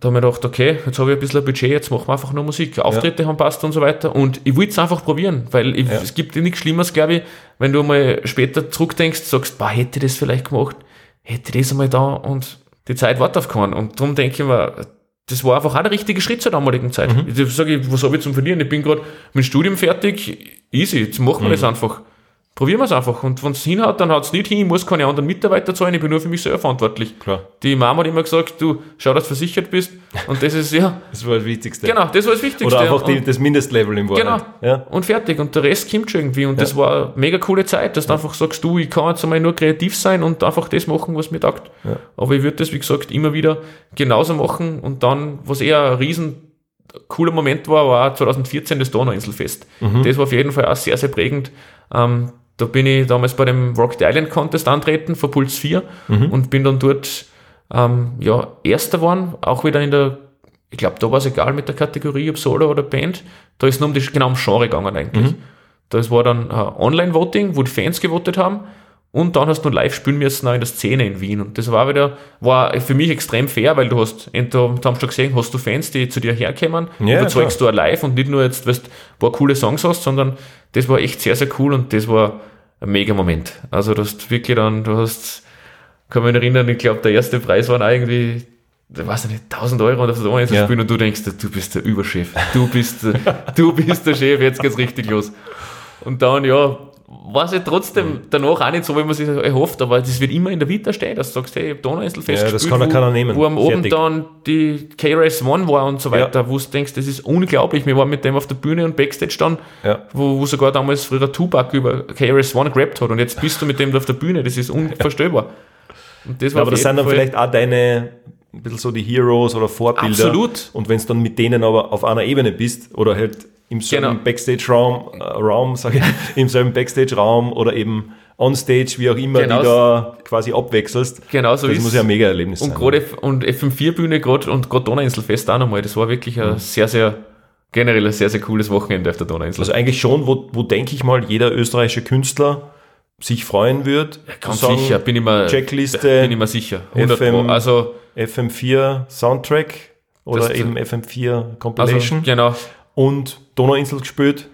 Da habe ich gedacht, okay, jetzt habe ich ein bisschen ein Budget, jetzt machen wir einfach nur Musik. Auftritte ja. haben passt und so weiter. Und ich will es einfach probieren, weil ich, ja. es gibt nichts Schlimmeres, glaube ich, wenn du mal später zurückdenkst, sagst, bah, hätte ich das vielleicht gemacht, hätte ich das einmal da und die Zeit wartet auf keinen. Und darum denke ich mir, das war einfach auch der richtige Schritt zur damaligen Zeit. Mhm. Ich sage, was habe ich zum Verlieren? Ich bin gerade mit dem Studium fertig, easy, jetzt machen wir mhm. das einfach. Probieren wir es einfach. Und wenn es hinhaut, dann haut es nicht hin, ich muss keine anderen Mitarbeiter zahlen, ich bin nur für mich selber verantwortlich. Klar. Die Mama hat immer gesagt, du schau, dass du versichert bist. Und das ist, ja, Das war das Wichtigste. genau, das war das Wichtigste. Oder einfach die, das Mindestlevel im Wort. Genau. Ja. Und fertig. Und der Rest kommt schon irgendwie. Und das war eine mega coole Zeit, dass du einfach sagst, du, ich kann jetzt einmal nur kreativ sein und einfach das machen, was mir taugt. Ja. Aber ich würde das, wie gesagt, immer wieder genauso machen. Und dann, was eher ein riesen cooler Moment war, war 2014 das Donauinselfest. Mhm. Das war auf jeden Fall auch sehr, sehr prägend. Ähm, da bin ich damals bei dem Rock the Island Contest antreten, vor Puls 4 Mhm. und bin dann dort ähm, ja, Erster geworden, auch wieder in der, ich glaube, da war es egal mit der Kategorie, ob Solo oder Band. Da ist nur um die, genau um Genre gegangen eigentlich. Mhm. Das war dann äh, Online-Voting, wo die Fans gewotet haben. Und dann hast du live spielen müssen auch in der Szene in Wien. Und das war wieder, war für mich extrem fair, weil du hast, entweder, haben schon gesehen, hast du Fans, die zu dir herkommen, Ja, überzeugst du auch live und nicht nur jetzt, weißt, ein paar coole Songs hast, sondern das war echt sehr, sehr cool und das war ein mega Moment. Also, du hast wirklich dann, du hast, kann mich erinnern, ich glaube, der erste Preis waren irgendwie, ich weiß nicht, 1000 Euro oder so Ja. spielen und du denkst, du bist der Überchef. Du bist, der- du bist der Chef, jetzt geht's richtig los. Und dann, ja, war es ja trotzdem danach auch nicht so, wie man sich erhofft, aber das wird immer in der Vita stehen, dass du sagst, hey, ich hab Donauinselfest Ja, das kann wo, keiner nehmen. wo am Abend dann die K-Race One war und so weiter, wo du denkst, das ist unglaublich. Wir waren mit dem auf der Bühne und Backstage dann, Ja. wo, wo sogar damals früher Tupac über K-Race One gerappt hat und jetzt bist du mit dem auf der Bühne, das ist unvorstellbar. Ja, aber das sind dann Fall- vielleicht auch deine, ein bisschen so die Heroes oder Vorbilder. Absolut. Und wenn du dann mit denen aber auf einer Ebene bist oder halt im selben Genau. Backstage-Raum, äh, Raum, sag ich, im selben Backstage-Raum oder eben on-stage, wie auch immer, Genau. die da quasi abwechselst. Genau so das ist muss ja ein mega Erlebnis Und sein. gerade F- und FM4-Bühne gerade und gerade Donauinselfest auch nochmal. Das war wirklich Mhm. ein sehr, sehr, generell ein sehr, sehr cooles Wochenende auf der Donauinsel. Also eigentlich schon, wo, wo denke ich mal, jeder österreichische Künstler sich freuen wird. Ganz sagen, sicher, bin ich mir, Checkliste, bin ich mir sicher. 100 FM. Also, FM4 Soundtrack oder eben FM4 also, Compilation genau, und Donauinsel gespielt,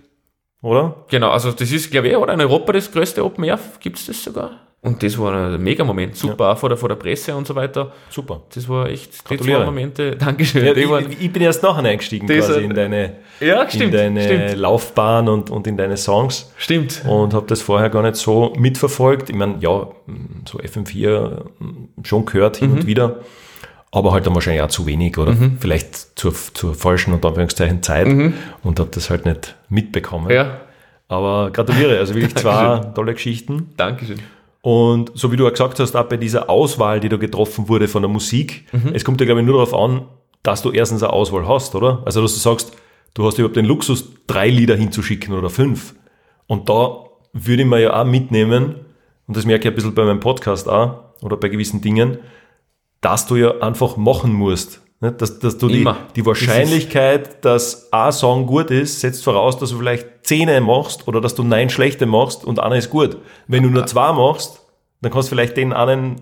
oder? genau. Also, das ist, glaube ich, oder in Europa das größte Open Air. Gibt es das sogar? Und das war ein Mega-Moment. Super, auch vor der, vor der Presse und so weiter. Super. Das war echt, die Gratuliere. zwei Momente. Dankeschön. Ja, waren, ich, ich bin erst nachher eingestiegen quasi in deine, ja, in stimmt, deine stimmt, Laufbahn und, und in deine Songs stimmt. und habe das vorher gar nicht so mitverfolgt. Ich meine, ja, so FM4 schon gehört hin Mhm. und wieder, aber halt dann wahrscheinlich auch zu wenig oder vielleicht zur, zur falschen und Anführungszeichen Zeit und habe das halt nicht mitbekommen. Mhm. Ja, Aber gratuliere, also wirklich zwei tolle Geschichten. Dankeschön. Und so wie du auch gesagt hast, auch bei dieser Auswahl, die da getroffen wurde von der Musik, Mhm. es kommt ja, glaube ich, nur darauf an, dass du erstens eine Auswahl hast, oder? Also, dass du sagst, du hast überhaupt den Luxus, drei Lieder hinzuschicken oder fünf. Und da würde ich mir ja auch mitnehmen, und das merke ich ein bisschen bei meinem Podcast auch, oder bei gewissen Dingen, dass du ja einfach machen musst. Ne? Dass, dass du die, Immer. die Wahrscheinlichkeit, dass ein Song gut ist, setzt voraus, dass du vielleicht zehn machst oder dass du neun schlechte machst und einer ist gut. Wenn du nur zwei machst, dann kannst du vielleicht den einen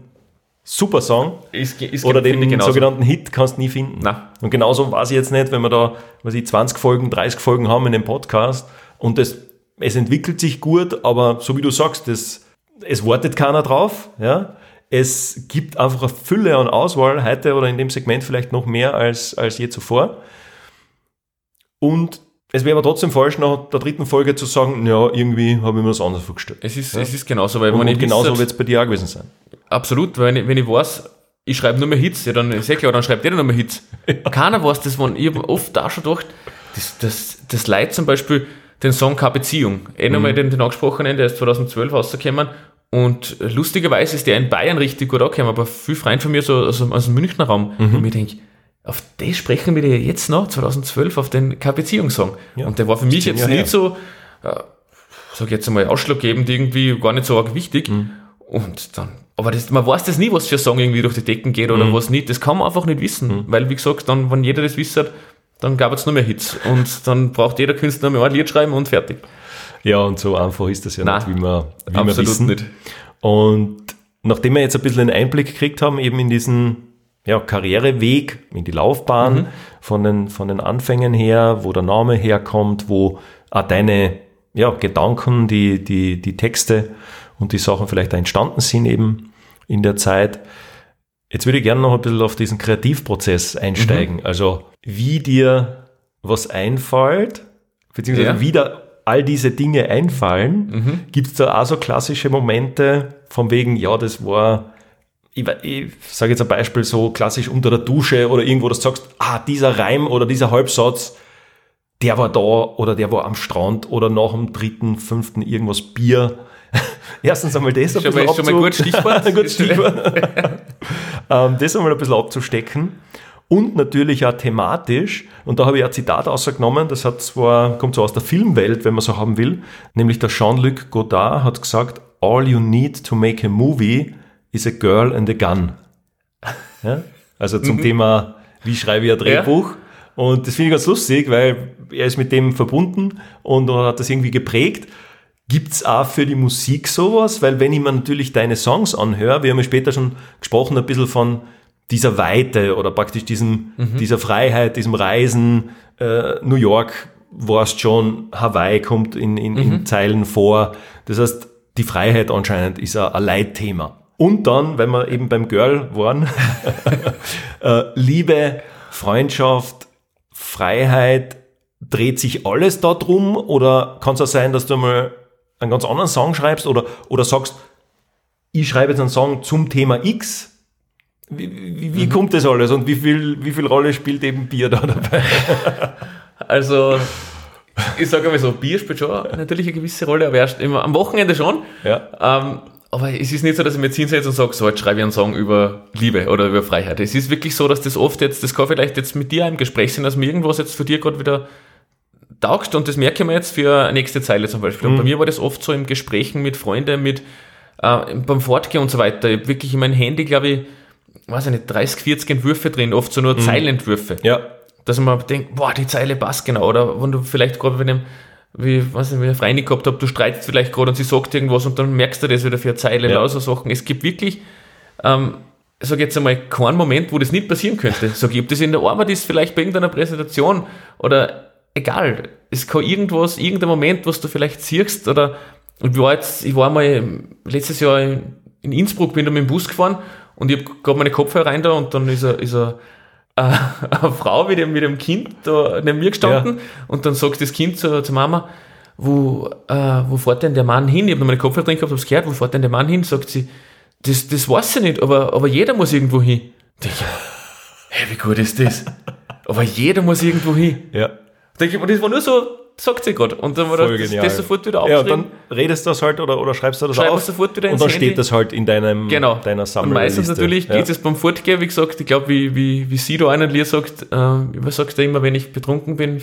super Song Ist, ist, oder den sogenannten Hit kannst nie finden. Na. Und genauso weiß ich jetzt nicht, wenn wir da, was ich, 20 Folgen, 30 Folgen haben in dem Podcast und das, es entwickelt sich gut, aber so wie du sagst, das, es wartet keiner drauf, ja. Es gibt einfach eine Fülle an Auswahl heute oder in dem Segment vielleicht noch mehr als, als je zuvor. Und es wäre aber trotzdem falsch, nach der dritten Folge zu sagen, ja, irgendwie habe ich mir das anders vorgestellt. Es ist, es ist genauso, weil Und, wenn und ich genauso wird es bei dir auch gewesen sein. Absolut, wenn ich, wenn ich weiß, ich schreibe nur mehr Hits, ja, dann ist ja klar, dann schreibt jeder nur mehr Hits. Keiner weiß das, wann ich oft auch schon gedacht, das, das, das Leid zum Beispiel, den Song Keine Beziehung, eh nochmal den, den angesprochenen, der ist 2012 rausgekommen und lustigerweise ist der in Bayern richtig gut angekommen, aber viel Freund von mir so aus, dem- aus dem Münchner Raum, und mir denke, auf das sprechen wir jetzt noch, 2012, auf den Keine Beziehung-Song. Ja, und der war für mich jetzt Jahre nicht her. so, äh, sag ich jetzt einmal, ausschlaggebend irgendwie, gar nicht so arg wichtig. Mhm. Und dann, aber das, man weiß das nie, was für ein Song irgendwie durch die Decken geht Mhm. oder was nicht. Das kann man einfach nicht wissen. Weil, wie gesagt, dann, wenn jeder das wisst, dann gab es nur mehr Hits. Und dann braucht jeder Künstler nur mehr ein Lied schreiben und fertig. Ja, und so einfach ist das ja Nein, nicht, wie wir, wie wir wissen. nicht. Und nachdem wir jetzt ein bisschen einen Einblick gekriegt haben, eben in diesen ja, Karriereweg, in die Laufbahn, Mhm. von, den, von den Anfängen her, wo der Name herkommt, wo auch deine ja, Gedanken, die, die, die Texte und die Sachen vielleicht entstanden sind eben in der Zeit. Jetzt würde ich gerne noch ein bisschen auf diesen Kreativprozess einsteigen. Mhm. Also wie dir was einfällt, beziehungsweise Ja. wie der all diese Dinge einfallen, Mhm. gibt es da auch so klassische Momente von wegen, ja, das war, ich, ich sage jetzt ein Beispiel so klassisch unter der Dusche oder irgendwo, dass du sagst, ah, dieser Reim oder dieser Halbsatz, der war da oder der war am Strand oder nach dem dritten, fünften irgendwas Bier. Erstens einmal das ein Schon mal, bisschen schon mal gut Stichwort. ein gutes Stichwort. ähm, das einmal ein bisschen abzustecken. Und natürlich auch thematisch, und da habe ich ein Zitat ausgenommen, das hat zwar, kommt so aus der Filmwelt, wenn man so haben will, nämlich der Jean-Luc Godard hat gesagt, all you need to make a movie is a girl and a gun. Ja? Also zum Thema, wie schreibe ich ein Drehbuch? Und das finde ich ganz lustig, weil er ist mit dem verbunden und hat das irgendwie geprägt. Gibt's auch für die Musik sowas? Weil wenn ich mir natürlich deine Songs anhöre, wir haben ja später schon gesprochen, ein bisschen von dieser Weite oder praktisch diesem, dieser Freiheit, diesem Reisen, äh, New York warst schon, Hawaii kommt in, in, in Zeilen vor. Das heißt, die Freiheit anscheinend ist ein, ein Leitthema. Und dann, wenn wir eben beim Girl waren, äh, Liebe, Freundschaft, Freiheit, dreht sich alles da drum oder kann es auch sein, dass du mal einen ganz anderen Song schreibst oder, oder sagst, ich schreibe jetzt einen Song zum Thema X. Wie, wie, wie kommt das alles und wie viel, wie viel Rolle spielt eben Bier da dabei? Also, ich sage mal so, Bier spielt schon natürlich eine gewisse Rolle, aber erst immer am Wochenende schon. Ja. Ähm, aber es ist nicht so, dass ich mir jetzt hinsetze und sage, so, jetzt schreibe ich einen Song über Liebe oder über Freiheit. Es ist wirklich so, dass das oft jetzt, das kann vielleicht jetzt mit dir im Gespräch sein, dass mir irgendwas jetzt für dir gerade wieder taugt und das merke ich mir jetzt für eine nächste Zeile zum Beispiel. Und bei mir war das oft so im Gesprächen mit Freunden, mit äh, beim Fortgehen und so weiter. Ich hab wirklich in meinem Handy, glaube ich, weiß ich nicht, 30, 40 Entwürfe drin, oft so nur Zeilenentwürfe Ja. dass man denkt, boah, die Zeile passt genau. Oder wenn du vielleicht gerade bei dem, wie, weiß nicht, wie ich gehabt habe, du streitest vielleicht gerade und sie sagt irgendwas und dann merkst du das wieder für eine Zeile, Ja. lauter Sachen. Es gibt wirklich, ähm, sag jetzt einmal, keinen Moment, wo das nicht passieren könnte. Ich, ob das in der Arbeit ist, vielleicht bei irgendeiner Präsentation oder egal. Es kann irgendwas, irgendein Moment, was du vielleicht siehst oder, und ich war jetzt, ich war mal letztes Jahr in, in Innsbruck, bin da mit dem Bus gefahren und ich habe gerade meine Kopfhörer rein da und dann ist er, ist er, äh, eine Frau mit dem, mit dem Kind da neben mir gestanden und dann sagt das Kind zur, zur Mama, wo, äh, wo fährt denn der Mann hin? Ich habe noch meine Kopfhörer drin gehabt, hab's gehört, wo fährt denn der Mann hin? Sagt sie, das, das weiß sie nicht, aber, aber jeder muss irgendwo hin. Denk ich, hey, wie gut ist das? aber jeder muss irgendwo hin. Ja. Denk ich, aber das war nur so, sagt sie gerade. Und dann war das, das sofort wieder Ja, aufgeschrieben. dann redest du das halt oder, oder schreibst du das Schreib auf. sofort wieder und ins dann Handy. steht das halt in deinem, Genau. deiner Und Sammlung. meistens natürlich geht es beim Fortgehen, wie gesagt, ich glaube, wie, wie, wie sie da einen Lied sagt, äh, was sagt er immer, wenn ich betrunken bin,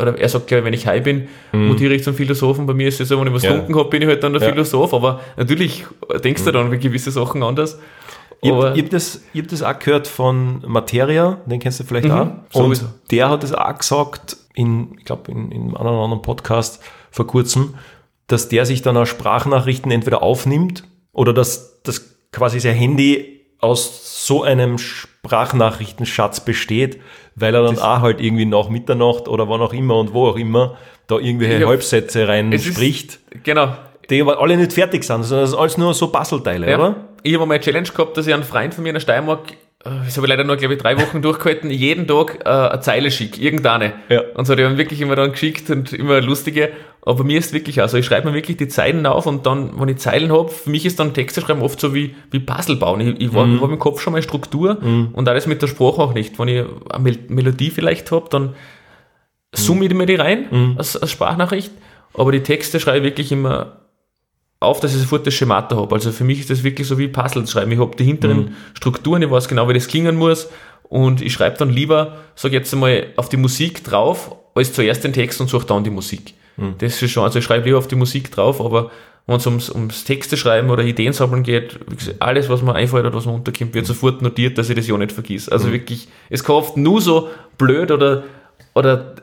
oder er sagt, glaube wenn ich high bin, mutiere ich zum Philosophen. Bei mir ist es so, wenn ich was Mhm. Ja. getrunken habe, bin ich halt dann der Ja. Mhm. Philosoph, aber natürlich denkst du dann über gewisse Sachen anders. Ich habe hab das, ich hab das auch gehört von Materia, den kennst du vielleicht Mhm, auch. sowieso. Und der hat es auch gesagt, in, ich glaube, in, in einem anderen, Podcast vor kurzem, dass der sich dann auch Sprachnachrichten entweder aufnimmt oder dass das quasi sein Handy aus so einem Sprachnachrichtenschatz besteht, weil er dann auch halt irgendwie nach Mitternacht oder wann auch immer und wo auch immer da irgendwelche Ja, Halbsätze rein es ist- spricht, Genau. die aber alle nicht fertig sind, sondern das sind alles nur so Puzzleteile, Ja. oder? Ich habe mal eine Challenge gehabt, dass ich einen Freund von mir in der Steiermark, das habe ich leider nur, glaube ich, drei Wochen durchgehalten, jeden Tag äh, eine Zeile schicke, irgendeine. Ja. Und so, die haben wirklich immer dann geschickt und immer lustige. Aber mir ist es wirklich auch so, ich schreibe mir wirklich die Zeilen auf und dann, wenn ich Zeilen habe, für mich ist dann Texte schreiben oft so wie, wie Puzzle bauen. Ich, ich, war, ich habe im Kopf schon mal Struktur und alles mit der Sprache auch nicht. Wenn ich eine Mel Melodie vielleicht habe, dann summe ich mir die rein als, als Sprachnachricht. Aber die Texte schreibe ich wirklich immer auf, dass ich sofort das Schemata habe. Also für mich ist das wirklich so wie Puzzles schreiben. Ich habe die hinteren Strukturen, ich weiß genau, wie das klingen muss und ich schreibe dann lieber, sage jetzt einmal, auf die Musik drauf, als zuerst den Text und suche dann die Musik. Das ist schon, also ich schreibe lieber auf die Musik drauf, aber wenn es ums, ums Texte schreiben oder Ideen sammeln geht, gesagt, alles, was mir einfällt oder was mir unterkommt, wird sofort notiert, dass ich das ja nicht vergiss. Also wirklich, es kann oft nur so blöd oder, oder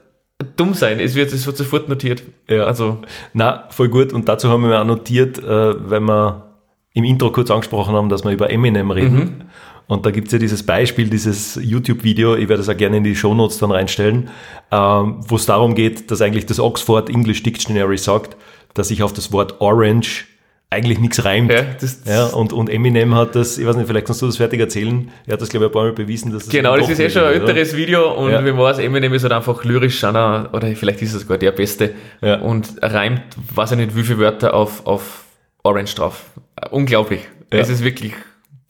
dumm sein, es wird, es wird sofort notiert. Ja. Also, Na, voll gut. Und dazu haben wir auch notiert, äh, weil wir im Intro kurz angesprochen haben, dass wir über Eminem reden. Und da gibt's ja dieses Beispiel, dieses YouTube-Video, ich werde das auch gerne in die Shownotes dann reinstellen, ähm, wo es darum geht, dass eigentlich das Oxford English Dictionary sagt, dass sich auf das Wort Orange eigentlich nichts reimt. Ja, das, Ja, und, und Eminem hat das, ich weiß nicht, vielleicht kannst du das fertig erzählen. Er hat das, glaube ich, ein paar Mal bewiesen, dass das Genau, das ist eh schon ein älteres Video und Ja. wie man weiß, Eminem ist halt einfach lyrisch einer, oder vielleicht ist es sogar der Beste Ja. und reimt, weiß ich nicht, wie viele Wörter auf, auf Orange drauf. Unglaublich. Ja. Es ist wirklich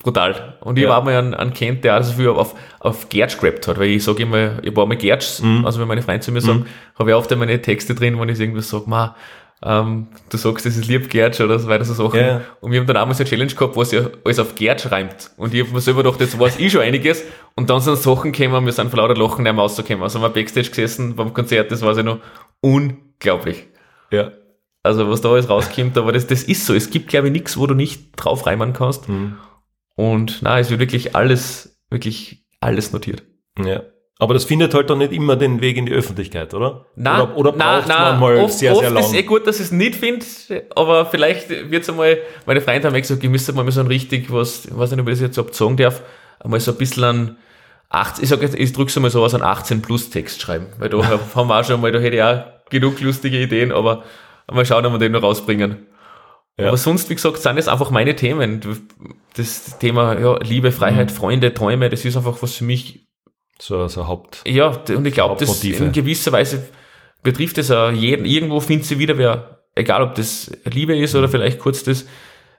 brutal. Und ich Ja. war mal einen, einen kennt, der so viel auf, auf Gertsch gerappt hat, weil ich sage immer, ich war mal Gertsch, Mhm. also wenn meine Freunde zu mir sagen, habe ich oft in meine Texte drin, wenn ich irgendwie sage, ma, ähm, du sagst, das ist lieb Gertsch oder so weiter so Sachen. Ja. Und wir haben dann auch mal so eine Challenge gehabt, was ja alles auf Gertsch reimt. Und ich habe mir selber gedacht, jetzt weiß ich schon einiges. Und dann sind Sachen gekommen, wir sind vor lauter Lachen nicht mehr rausgekommen. Also haben wir Backstage gesessen beim Konzert, das war ja noch unglaublich. Ja. Also was da alles rauskommt, aber das, das ist so. Es gibt, glaube ich, nichts, wo du nicht drauf reimen kannst. Mhm. Und na, es wird wirklich alles, wirklich alles notiert. ja. Aber das findet halt dann nicht immer den Weg in die Öffentlichkeit, oder? Na, oder, oder braucht man mal oft, sehr, oft sehr lang? ist eh gut, dass ich es nicht finde, aber vielleicht wird es einmal, meine Freunde haben mir gesagt, ich müsste mal so ein richtig, was, ich weiß nicht, ob ich das jetzt abzogen darf, einmal so ein bisschen an 18, ich sag jetzt, ich drück's einmal so aus, an 18 plus Text schreiben, weil da haben wir auch schon mal, da hätte ich auch genug lustige Ideen, aber mal schauen, ob wir den noch rausbringen. Ja. Aber sonst, wie gesagt, sind es einfach meine Themen. Das Thema ja, Liebe, Mhm. Freiheit, Freunde, Träume, das ist einfach was für mich So, so Haupt. ja, und ich glaube, das in gewisser Weise betrifft es auch jeden. Irgendwo findet sie wieder wer, egal ob das Liebe ist oder vielleicht kurz das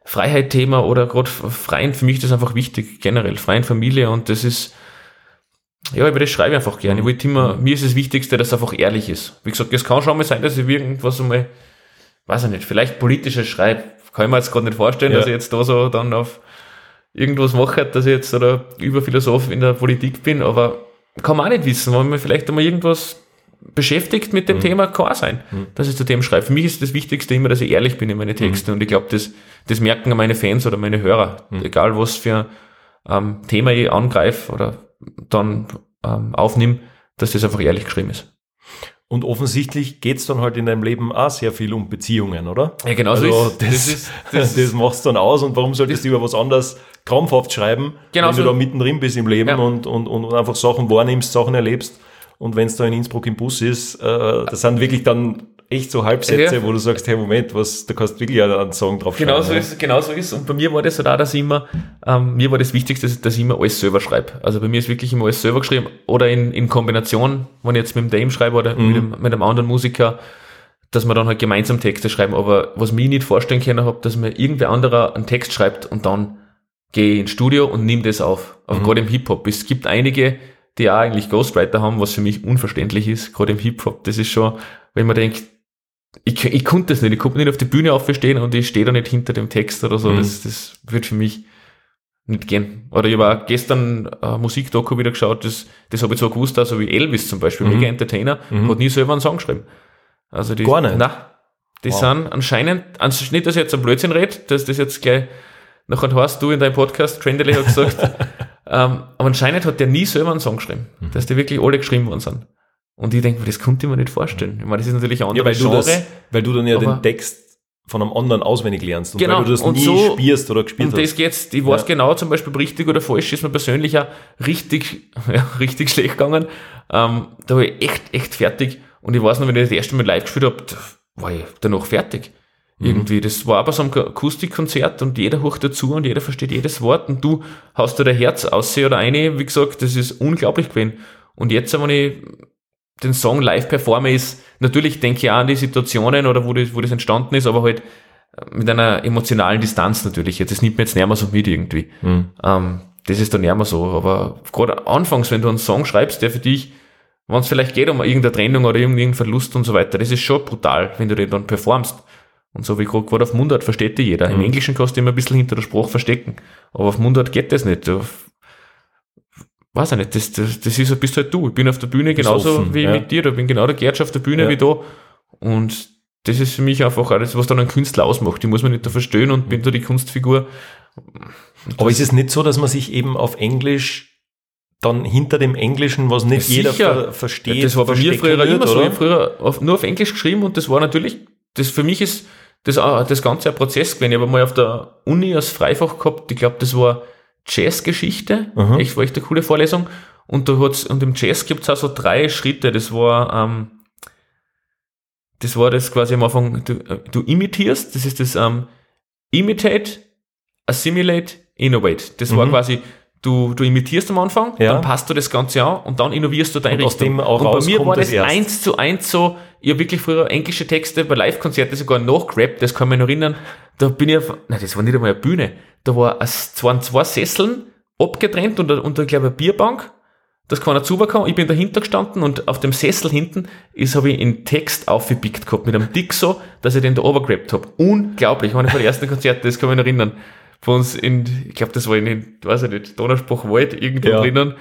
Freiheit-Thema oder gerade Freien, für mich ist das einfach wichtig, generell, freien Familie und das ist, ja, über das schreibe ich einfach gerne. Ich wollte immer, mir ist das Wichtigste, dass es einfach ehrlich ist. Wie gesagt, es kann schon mal sein, dass ich irgendwas einmal, weiß ich nicht, vielleicht politisches schreibe. Kann ich mir jetzt gerade nicht vorstellen, Ja. dass ich jetzt da so dann auf irgendwas mache, dass ich jetzt oder Überphilosoph in der Politik bin, aber kann man auch nicht wissen, wenn man vielleicht einmal irgendwas beschäftigt mit dem Mhm. Thema, kann auch sein, dass ich zu dem schreibe. Für mich ist das Wichtigste immer, dass ich ehrlich bin in meine Mhm. Texte und ich glaube, das, das merken meine Fans oder meine Hörer, Mhm. egal was für ähm, Thema ich angreife oder dann ähm, aufnehme, dass das einfach ehrlich geschrieben ist. Und offensichtlich geht's dann halt in deinem Leben auch sehr viel um Beziehungen, oder? Ja, genau so Also ist das, das ist- das, das- machst du dann aus und warum solltest du über was anderes krampfhaft schreiben, Genau wenn so. du da mittendrin bist im Leben Ja. und, und, und einfach Sachen wahrnimmst, Sachen erlebst und wenn es da in Innsbruck im Bus ist, äh, das sind wirklich dann echt so Halbsätze, Ja. wo du sagst, hey Moment, was, da kannst du wirklich einen Song drauf schreiben. Genau so ist, genau so ist. Und bei mir war das halt auch, dass ich immer, ähm, mir war das Wichtigste, dass, dass ich immer alles selber schreibe. Also bei mir ist wirklich immer alles selber geschrieben oder in, in Kombination, wenn ich jetzt mit dem Dame schreibe oder mit, dem, mit einem anderen Musiker, dass wir dann halt gemeinsam Texte schreiben. Aber was mir nicht vorstellen können habe, dass mir irgendwer anderer einen Text schreibt und dann gehe ins Studio und nimm das auf. Aber gerade im Hip-Hop. Es gibt einige, die auch eigentlich Ghostwriter haben, was für mich unverständlich ist, gerade im Hip-Hop. Das ist schon, wenn man denkt, ich, ich konnte das nicht, ich konnte nicht auf die Bühne aufstehen und ich stehe da nicht hinter dem Text oder so. Mhm. Das, das wird für mich nicht gehen. Oder ich habe auch gestern äh, Musikdoku wieder geschaut, das, das habe ich zwar gewusst, also wie Elvis zum Beispiel, Mhm. mega Entertainer, Mhm. hat nie selber einen Song geschrieben. Also die, Gar nicht? Nein. Die Wow. sind anscheinend, also nicht, dass ich jetzt ein Blödsinn rede, dass das jetzt gleich nachher hast du in deinem Podcast, Trendele hat gesagt, ähm, aber anscheinend hat der nie selber einen Song geschrieben, Mhm. dass die wirklich alle geschrieben worden sind. Und ich denke, mir, das konnte ich mir nicht vorstellen. Ich meine, das ist natürlich ein Ja, anderes weil du, Genre. das, weil du dann ja den Text von einem anderen auswendig lernst und Genau, weil du das und nie so- spielst oder gespielt das hast. geht's. Ich weiß Ja. genau zum Beispiel richtig oder falsch, ist mir persönlich auch richtig, ja, richtig schlecht gegangen. Ähm, da war ich echt, echt fertig. Und ich weiß noch, wenn ich das erste Mal live gespielt habe, war ich danach fertig. Mhm. Irgendwie. Das war aber so ein Akustikkonzert und jeder hocht dazu und jeder versteht jedes Wort und du haust da dein Herz aus oder eine. Wie gesagt, das ist unglaublich gewesen. Und jetzt, wenn ich den Song live performe, ist, natürlich denke ich auch an die Situationen oder wo das, wo das entstanden ist, aber halt mit einer emotionalen Distanz natürlich. Jetzt, das nimmt mir jetzt nicht mehr so mit irgendwie. Mhm. Ähm, das ist dann nicht mehr so. Aber gerade anfangs, wenn du einen Song schreibst, der für dich, wenn es vielleicht geht um irgendeine Trennung oder irgendeinen Verlust und so weiter, das ist schon brutal, wenn du den dann performst. Und so wie gerade gerade auf Mundart versteht die jeder. Im Mhm. Englischen kannst du immer ein bisschen hinter der Sprache verstecken. Aber auf Mundart geht das nicht. Du, weiß ich nicht, das, das, das ist, bist halt du. Ich bin auf der Bühne Bist genauso offen, wie ja. mit dir. Da bin genau der Gertsch auf der Bühne Ja. wie da. Und das ist für mich einfach alles, was dann ein Künstler ausmacht. Ich muss mich nicht da verstehen und bin da die Kunstfigur. Aber ist es nicht so, dass man sich eben auf Englisch dann hinter dem Englischen, was nicht Ja, jeder sicher. ver versteht, Ja, das war bei mir früher wird, immer so. oder? Ich habe früher auf, nur auf Englisch geschrieben und das war natürlich, das für mich ist das, auch- das Ganze ein Prozess gewesen. Ich habe mal auf der Uni als Freifach gehabt, ich glaube, das war Jazzgeschichte. Aha. Echt, war echt eine coole Vorlesung. Und da hat's, und im Jazz gibt's auch so drei Schritte. Das war, ähm, das war das quasi am Anfang, du, äh, du imitierst, das ist das, ähm, imitate, assimilate, innovate. Das war Mhm. quasi, du, du imitierst am Anfang, Ja. dann passt du das Ganze an und dann innovierst du deine Und Richtung. und bei mir war das erst. eins zu eins so, ich habe wirklich früher englische Texte bei Live-Konzerten sogar nachgerappt, das kann ich mich noch erinnern. Da bin ich auf, nein, das war nicht einmal eine Bühne. Da war, es waren zwei Sesseln abgetrennt und, und ich glaube, eine Bierbank dass keiner zubekommen. Ich bin dahinter gestanden und auf dem Sessel hinten ist, habe ich einen Text aufgepickt gehabt mit einem Dick so, dass ich den da overgrabbed habe. Unglaublich, war einer von den ersten Konzerten, das kann ich mich noch erinnern. Von uns in, ich glaube, das war in, den, weiß ich nicht, Donnerspruchwald irgendwo Ja. drinnen.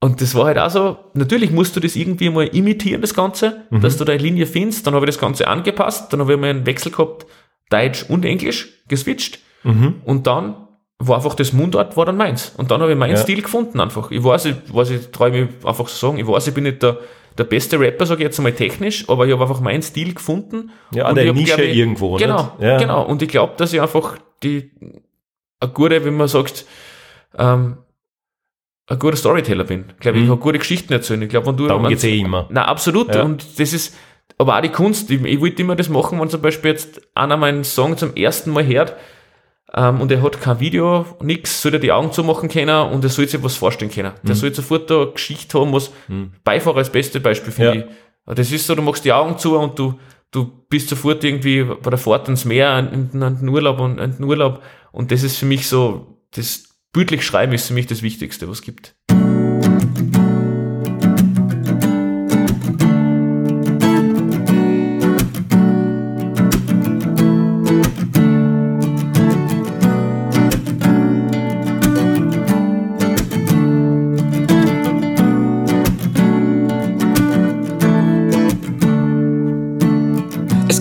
Und das war halt auch so, natürlich musst du das irgendwie mal imitieren, das Ganze, Mhm. dass du deine Linie findest. Dann habe ich das Ganze angepasst, dann habe ich mal einen Wechsel gehabt, Deutsch und Englisch, geswitcht. Mhm. Und dann war einfach das Mundart war dann meins. Und dann habe ich meinen Ja. Stil gefunden einfach. Ich weiß, ich, weiß, ich traue mich einfach so sagen, ich weiß, ich bin nicht der, der beste Rapper, sage ich jetzt einmal technisch, aber ich habe einfach meinen Stil gefunden. Ja, an der Nische ich, irgendwo. Genau? Ja. genau. Und ich glaube, dass ich einfach die, eine gute, wenn man sagt, ähm, ein guter Storyteller bin. Ich glaube, ich Mhm. kann gute Geschichten erzählen. Ich glaube, wenn du, Darum geht's eh immer. na, absolut. Ja. Und das ist, aber auch die Kunst. Ich, ich wollte immer das machen, wenn zum Beispiel jetzt einer meinen Song zum ersten Mal hört, ähm, und er hat kein Video, nix, soll er die Augen zumachen können und er soll sich was vorstellen können. Mhm. Der soll sofort da eine Geschichte haben, was Beifahrer als beste Beispiel, finde Ja. ich. Das ist so, du machst die Augen zu und du, du bist sofort irgendwie bei der Fahrt ins Meer, in, in den Urlaub und in den Urlaub. Und das ist für mich so, das bildlich schreiben ist für mich das Wichtigste, was es gibt.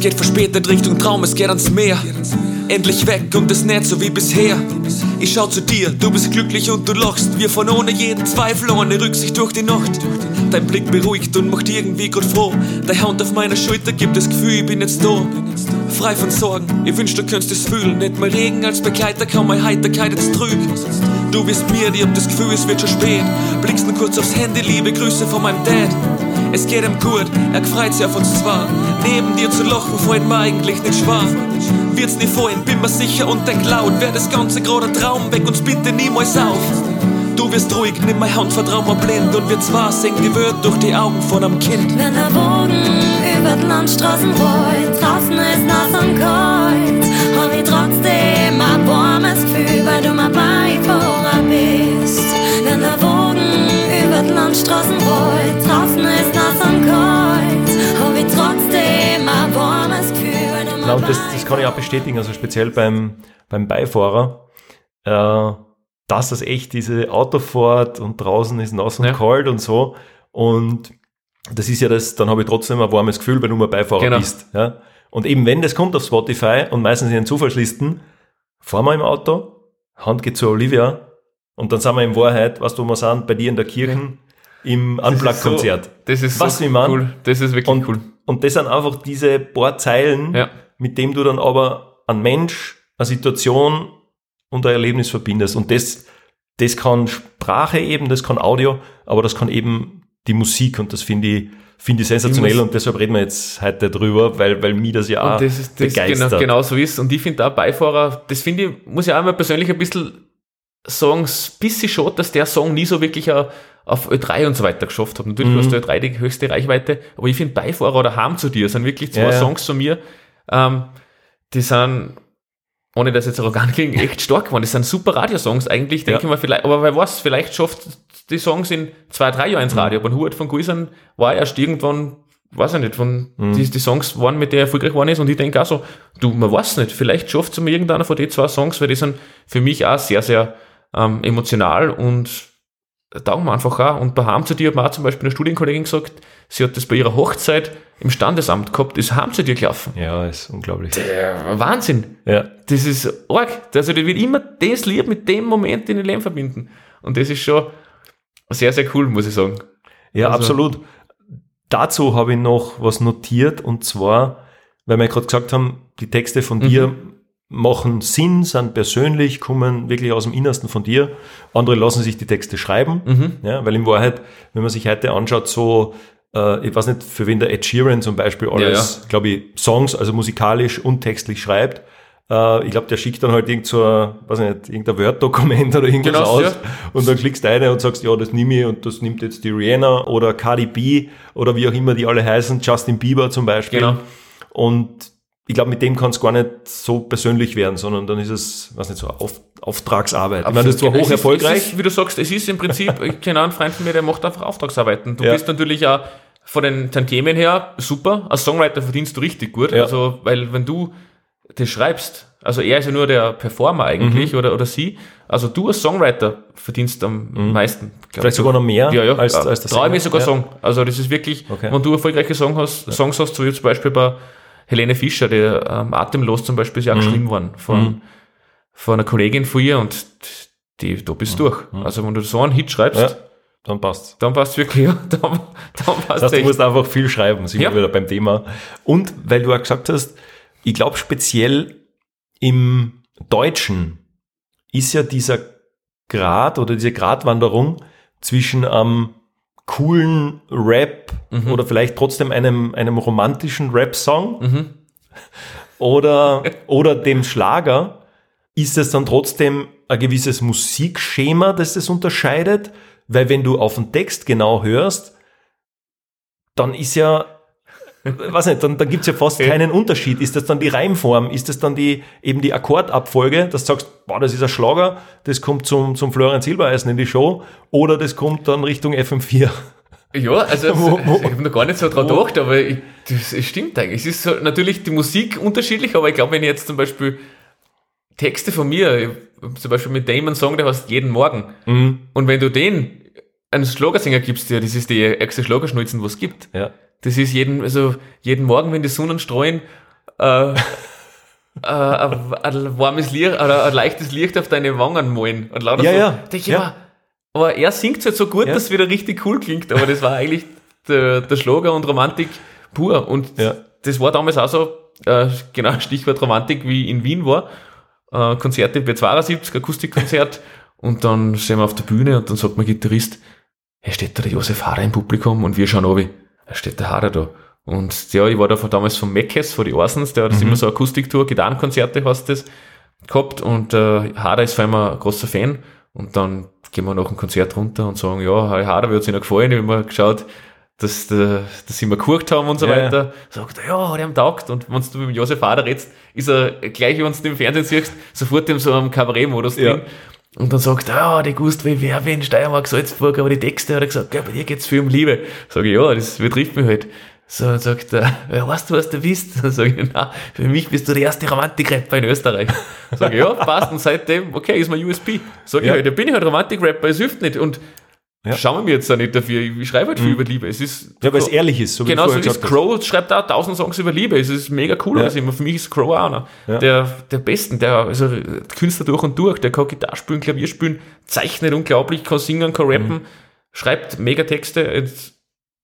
Geht verspätet Richtung Traum, es geht ans Meer. Endlich weg und es nicht so wie bisher. Ich schau zu dir, du bist glücklich und du lachst. Wir fahren ohne jeden Zweifel, ohne Rücksicht durch die Nacht. Dein Blick beruhigt und macht irgendwie gut froh. Deine Hand auf meiner Schulter gibt das Gefühl, ich bin jetzt da. Frei von Sorgen, ich wünsch, du könntest es fühlen. Nicht mal Regen als Begleiter, kaum meine Heiterkeit jetzt trügt. Du bist mir, ich hab das Gefühl, es wird schon spät. Blickst nur kurz aufs Handy, liebe Grüße von meinem Dad. Es geht ihm gut, er freut sich auf uns zwar. Neben dir zu lachen fällt mir eigentlich nicht schwer. Wird's nie vorhin, bin mir sicher und denk laut. Wär das Ganze gerade ein Traum, weck uns bitte niemals auf. Du wirst ruhig, nimm meine Hand, vertrau mir blind. Und wir zwar singen die Wörter durch die Augen von einem Kind. Wenn der Boden über die Landstraßen rollt, draußen ist nass und kalt, hab ich trotzdem ein warmes Gefühl, weil du mein Beifahrer bist. Wenn der Boden über die Landstraßen rollt, draußen Genau, und das, das kann ich auch bestätigen, also speziell beim, beim Beifahrer, äh, dass das echt diese Autofahrt und draußen ist nass und Ja. kalt und so. Und das ist ja das, dann habe ich trotzdem ein warmes Gefühl, wenn du mal Beifahrer Genau. bist. Ja? Und eben wenn das kommt auf Spotify und meistens in den Zufallslisten, fahren wir im Auto, Hand geht zu Olivia und dann sind wir in Wahrheit, was du wir sind, bei dir in der Kirche im Unplugged-Konzert. Das ist Was so ich mein? cool. Das ist wirklich Und, cool. und das sind einfach diese paar Zeilen, Ja. Mit dem du dann aber einen Mensch, eine Situation und ein Erlebnis verbindest. Und das, das kann Sprache eben, das kann Audio, aber das kann eben die Musik und das finde ich, finde ich sensationell und deshalb reden wir jetzt heute drüber, weil, weil mich das ja auch Und das ist das begeistert. genau, genau so ist. Und ich finde auch Beifahrer, das finde ich, muss ich auch mal persönlich ein bisschen sagen, ein bisschen schade, dass der Song nie so wirklich auf Ö3 und so weiter geschafft hat. Natürlich Mhm. hast du Ö3 die höchste Reichweite, aber ich finde Beifahrer oder Heim zu dir sind wirklich zwei ja. Songs von mir, ähm, die sind, ohne das jetzt arrogant klingen, echt stark geworden. Das sind super Radiosongs eigentlich, denke Ja. ich mal, vielleicht, aber wer weiß, vielleicht schafft die Songs in zwei, drei Jahren ins Radio. Aber ein Hubert von Guisern war erst irgendwann, weiß ich nicht, von Mhm. die, die Songs waren, mit der er erfolgreich geworden ist. Und ich denke auch so, du, man weiß nicht, vielleicht schafft es mir irgendeiner von den zwei Songs, weil die sind für mich auch sehr, sehr ähm, emotional und taugen mir einfach auch. Und bei Heim zu dir hat mir auch zum Beispiel eine Studienkollegin gesagt, sie hat das bei ihrer Hochzeit im Standesamt gehabt, ist Heim zu dir gelaufen. ja, ist unglaublich. Ja, Wahnsinn. Ja. Das ist arg. Also, die will immer das Lied mit dem Moment in ihr Leben verbinden. Und das ist schon sehr, sehr cool, muss ich sagen. Ja, Also- absolut. Dazu habe ich noch was notiert und zwar, weil wir gerade gesagt haben, die Texte von dir machen Sinn, sind persönlich, kommen wirklich aus dem Innersten von dir. Andere lassen sich die Texte schreiben, ja, weil in Wahrheit, wenn man sich heute anschaut, so, äh, ich weiß nicht, für wen der Ed Sheeran zum Beispiel alles, glaube ich, Songs, also musikalisch und textlich schreibt, Äh, ich glaube, der schickt dann halt irgend so weiß ich nicht, irgendein Word-Dokument oder irgendwas Genau, aus. ja. Und dann klickst du eine und sagst, ja, das nehme ich und das nimmt jetzt die Rihanna oder Cardi B oder wie auch immer die alle heißen, Justin Bieber zum Beispiel. Genau. Und ich glaube, mit dem kann es gar nicht so persönlich werden, sondern dann ist es, weiß nicht, so Auf, Auftragsarbeit. Ich meine, das ist zwar hoch ist- erfolgreich. Es ist, wie du sagst, es ist im Prinzip, ich kenne einen Freund von mir, der macht einfach Auftragsarbeiten. Du Ja. bist natürlich auch von den Tantiemen her super. Als Songwriter verdienst du richtig gut. Ja. Also, weil wenn du das schreibst, also er ist ja nur der Performer eigentlich Mhm. oder, oder sie. Also du als Songwriter verdienst am meisten. glaub Vielleicht ich. sogar noch mehr ja, ja, als, als das Traue ich mir sogar ja. sagen. Also das ist wirklich, Okay. wenn du erfolgreiche Song hast, Songs hast, so wie zum Beispiel bei Helene Fischer, der ähm, Atemlos zum Beispiel ist Mhm. ja auch geschrieben worden von, von einer Kollegin von ihr und die, da bist du durch. Also wenn du so einen Hit schreibst, Mhm. Ja, dann passt dann passt wirklich, ja, dann, dann passt Das heißt, du musst einfach viel schreiben, sind Ja. wir wieder beim Thema. Und weil du auch gesagt hast, ich glaube speziell im Deutschen ist ja dieser Grad oder diese Gratwanderung zwischen einem coolen Rap oder vielleicht trotzdem einem, einem romantischen Rap-Song. Oder, oder dem Schlager, ist es dann trotzdem ein gewisses Musikschema, das das unterscheidet? Weil wenn du auf den Text genau hörst, dann ist ja, weiß nicht, dann, dann gibt's ja fast keinen Unterschied. Ist das dann die Reimform? Ist das dann die, eben die Akkordabfolge, dass du sagst, boah, das ist ein Schlager, das kommt zum, zum Florian Silbereisen in die Show, oder das kommt dann Richtung FM4? Ja, also Wo- wo- ich habe noch gar nicht so dran gedacht, aber ich, das, es stimmt eigentlich. Es ist so, natürlich die Musik unterschiedlich, aber ich glaube, wenn ich jetzt zum Beispiel Texte von mir, zum Beispiel mit Damon Song, der heißt jeden Morgen, Mhm. und wenn du den einen Schlagersänger gibst, ja, das ist die ärgste Schlagerschnulzen, was es gibt. Ja. Das ist jeden, also jeden Morgen, wenn die Sonnenstrahlen äh, äh, ein, ein warmes Licht oder ein leichtes Licht auf deine Wangen malen. Und lauter Ja, so. ja, ich ja. immer, aber er singt halt so gut, Ja. dass es wieder richtig cool klingt. Aber das war eigentlich der, der Schlager und Romantik pur. Und Ja. das war damals auch so, äh, genau, Stichwort Romantik, wie in Wien war. Äh, Konzerte bei 72, Akustikkonzert. und dann sind wir auf der Bühne und dann sagt mein Gitarrist, hey, steht da der Josef Hader im Publikum? Und wir schauen er steht der Hader da. Und ja, ich war da von damals von Meckes, von die Orsons, der hat das immer so Akustiktour, Gitarrenkonzerte hast das gehabt und äh, Hader ist vor allem ein großer Fan und dann gehen wir nach dem Konzert runter und sagen, ja, Herr Hader wird sich noch gefallen, ich habe mal geschaut, dass, der, dass sie mal geguckt haben und so Ja, weiter. Sagt er, ja, hat ihm taugt. Und wenn du mit dem Josef Hader redest, ist er gleich, wenn du im Fernsehen siehst, sofort in so einem Kabarettmodus Ja. Und dann sagt er, ja, die gewusst, wie wer in Steiermark, Salzburg, aber die Texte hat er gesagt, ja, bei dir geht's viel um Liebe. Sag ich, ja, das betrifft mich halt. So, dann sagt er, ja, weißt du, was du bist? Dann sag ich, na, für mich bist du der erste Romantik-Rapper in Österreich. Sag ich, ja, passt. Und seitdem, okay, ist mein USP. Sag ich Ja. halt, da bin ich halt Romantik-Rapper, es hilft nicht. Und Ja. schauen wir mir jetzt auch nicht dafür. Ich schreibe halt viel über Liebe. Es ist, Ja, weil es ehrlich ist, so wie Genau so hast. Crow, schreibt auch tausend Songs über Liebe. Es ist mega cool. Ja. immer. Für mich ist Crow auch einer Ja. der, der Besten. Der, also Künstler durch und durch. Der kann Gitarre spielen, Klavier spielen, zeichnet unglaublich, kann singen, kann rappen, schreibt mega Texte.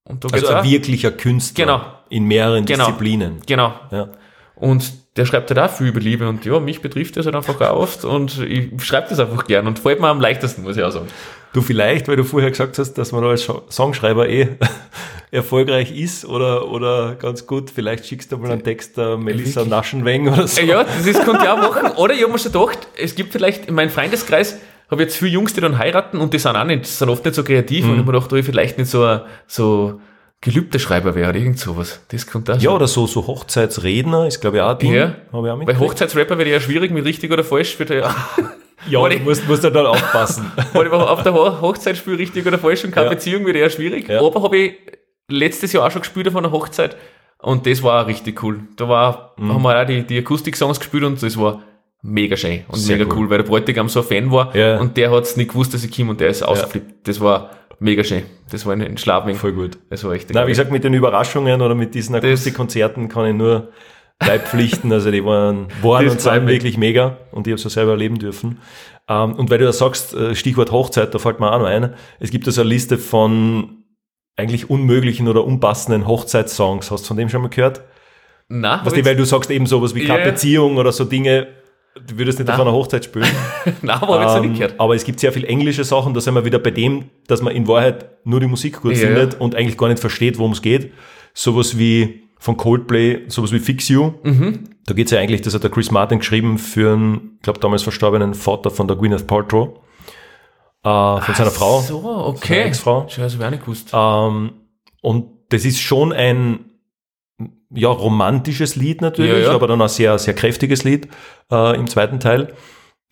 Und da Also ein auch. wirklicher Künstler Genau. in mehreren Genau. Disziplinen. Genau. Ja. Und der schreibt halt auch viel über Liebe. Und ja, mich betrifft das halt einfach auch oft. Und ich schreibe das einfach gern. Und fällt mir am leichtesten, muss ich auch sagen. Du vielleicht, weil du vorher gesagt hast, dass man als Songschreiber eh erfolgreich ist oder, oder ganz gut, vielleicht schickst du mal einen Text der Melissa Naschenweng oder so. Ja, das ist, könnte ich auch machen. Oder ich habe mir schon gedacht, es gibt vielleicht in meinem Freundeskreis, habe jetzt viele Jungs, die dann heiraten und die sind auch nicht, sind oft nicht so kreativ und ich habe mir gedacht, ob ich vielleicht nicht so ein so Gelübdeschreiber wäre oder irgend sowas. Das könnte auch Ja, oder so, so Hochzeitsredner ist, glaube ich, auch ein Ding. Ja. Habe ich auch Bei mitgekriegt. Hochzeitsrapper wäre ja schwierig, mit richtig oder falsch. Wird ja, Ja, du ich- musst, musst ja dann aufpassen. weil ich auf der Ho- Hochzeit spiele, richtig oder falsch und keine Ja. Beziehung wird eher schwierig. Ja. Aber habe ich letztes Jahr auch schon gespielt auf einer Hochzeit und das war auch richtig cool. Da war, Mhm. haben wir auch die, die Akustik-Songs gespielt und das war mega schön und Sehr mega cool. cool. weil der Bräutigam so ein Fan war Ja. und der hat es nicht gewusst, dass ich komme und der ist ausgeflippt. Das war mega schön. Das war in, in Schlafwing. Voll gut. Das war echt Na, wie gesagt, mit den Überraschungen oder mit diesen Akustikkonzerten kann ich nur beipflichten. Also die waren, waren und sind wirklich mega und ich habe es selber erleben dürfen. Ähm, und weil du ja sagst, äh, Stichwort Hochzeit, da fällt mir auch noch ein, es gibt also eine Liste von eigentlich unmöglichen oder unpassenden Hochzeitssongs. Hast du von dem schon mal gehört? Nein, Was die, weil du sagst eben sowas wie Ja. keine Beziehung oder so Dinge, du würdest nicht auf Nein. einer Hochzeit spielen. Nein, aber ich Ähm, nicht gehört. aber es gibt sehr viel englische Sachen, da sind wir wieder bei dem, dass man in Wahrheit nur die Musik gut Ja, findet ja. und eigentlich gar nicht versteht, worum es geht. Sowas wie von Coldplay, sowas wie Fix You. Da geht's ja eigentlich, das hat der Chris Martin geschrieben für einen, ich glaube damals verstorbenen Vater von der Gwyneth Paltrow, äh, von seiner Frau. So, seiner okay. Ex-Frau. Ich auch nicht gewusst. Ähm, und das ist schon ein ja, romantisches Lied natürlich, Ja, ja. aber dann auch sehr, sehr kräftiges Lied äh, im zweiten Teil.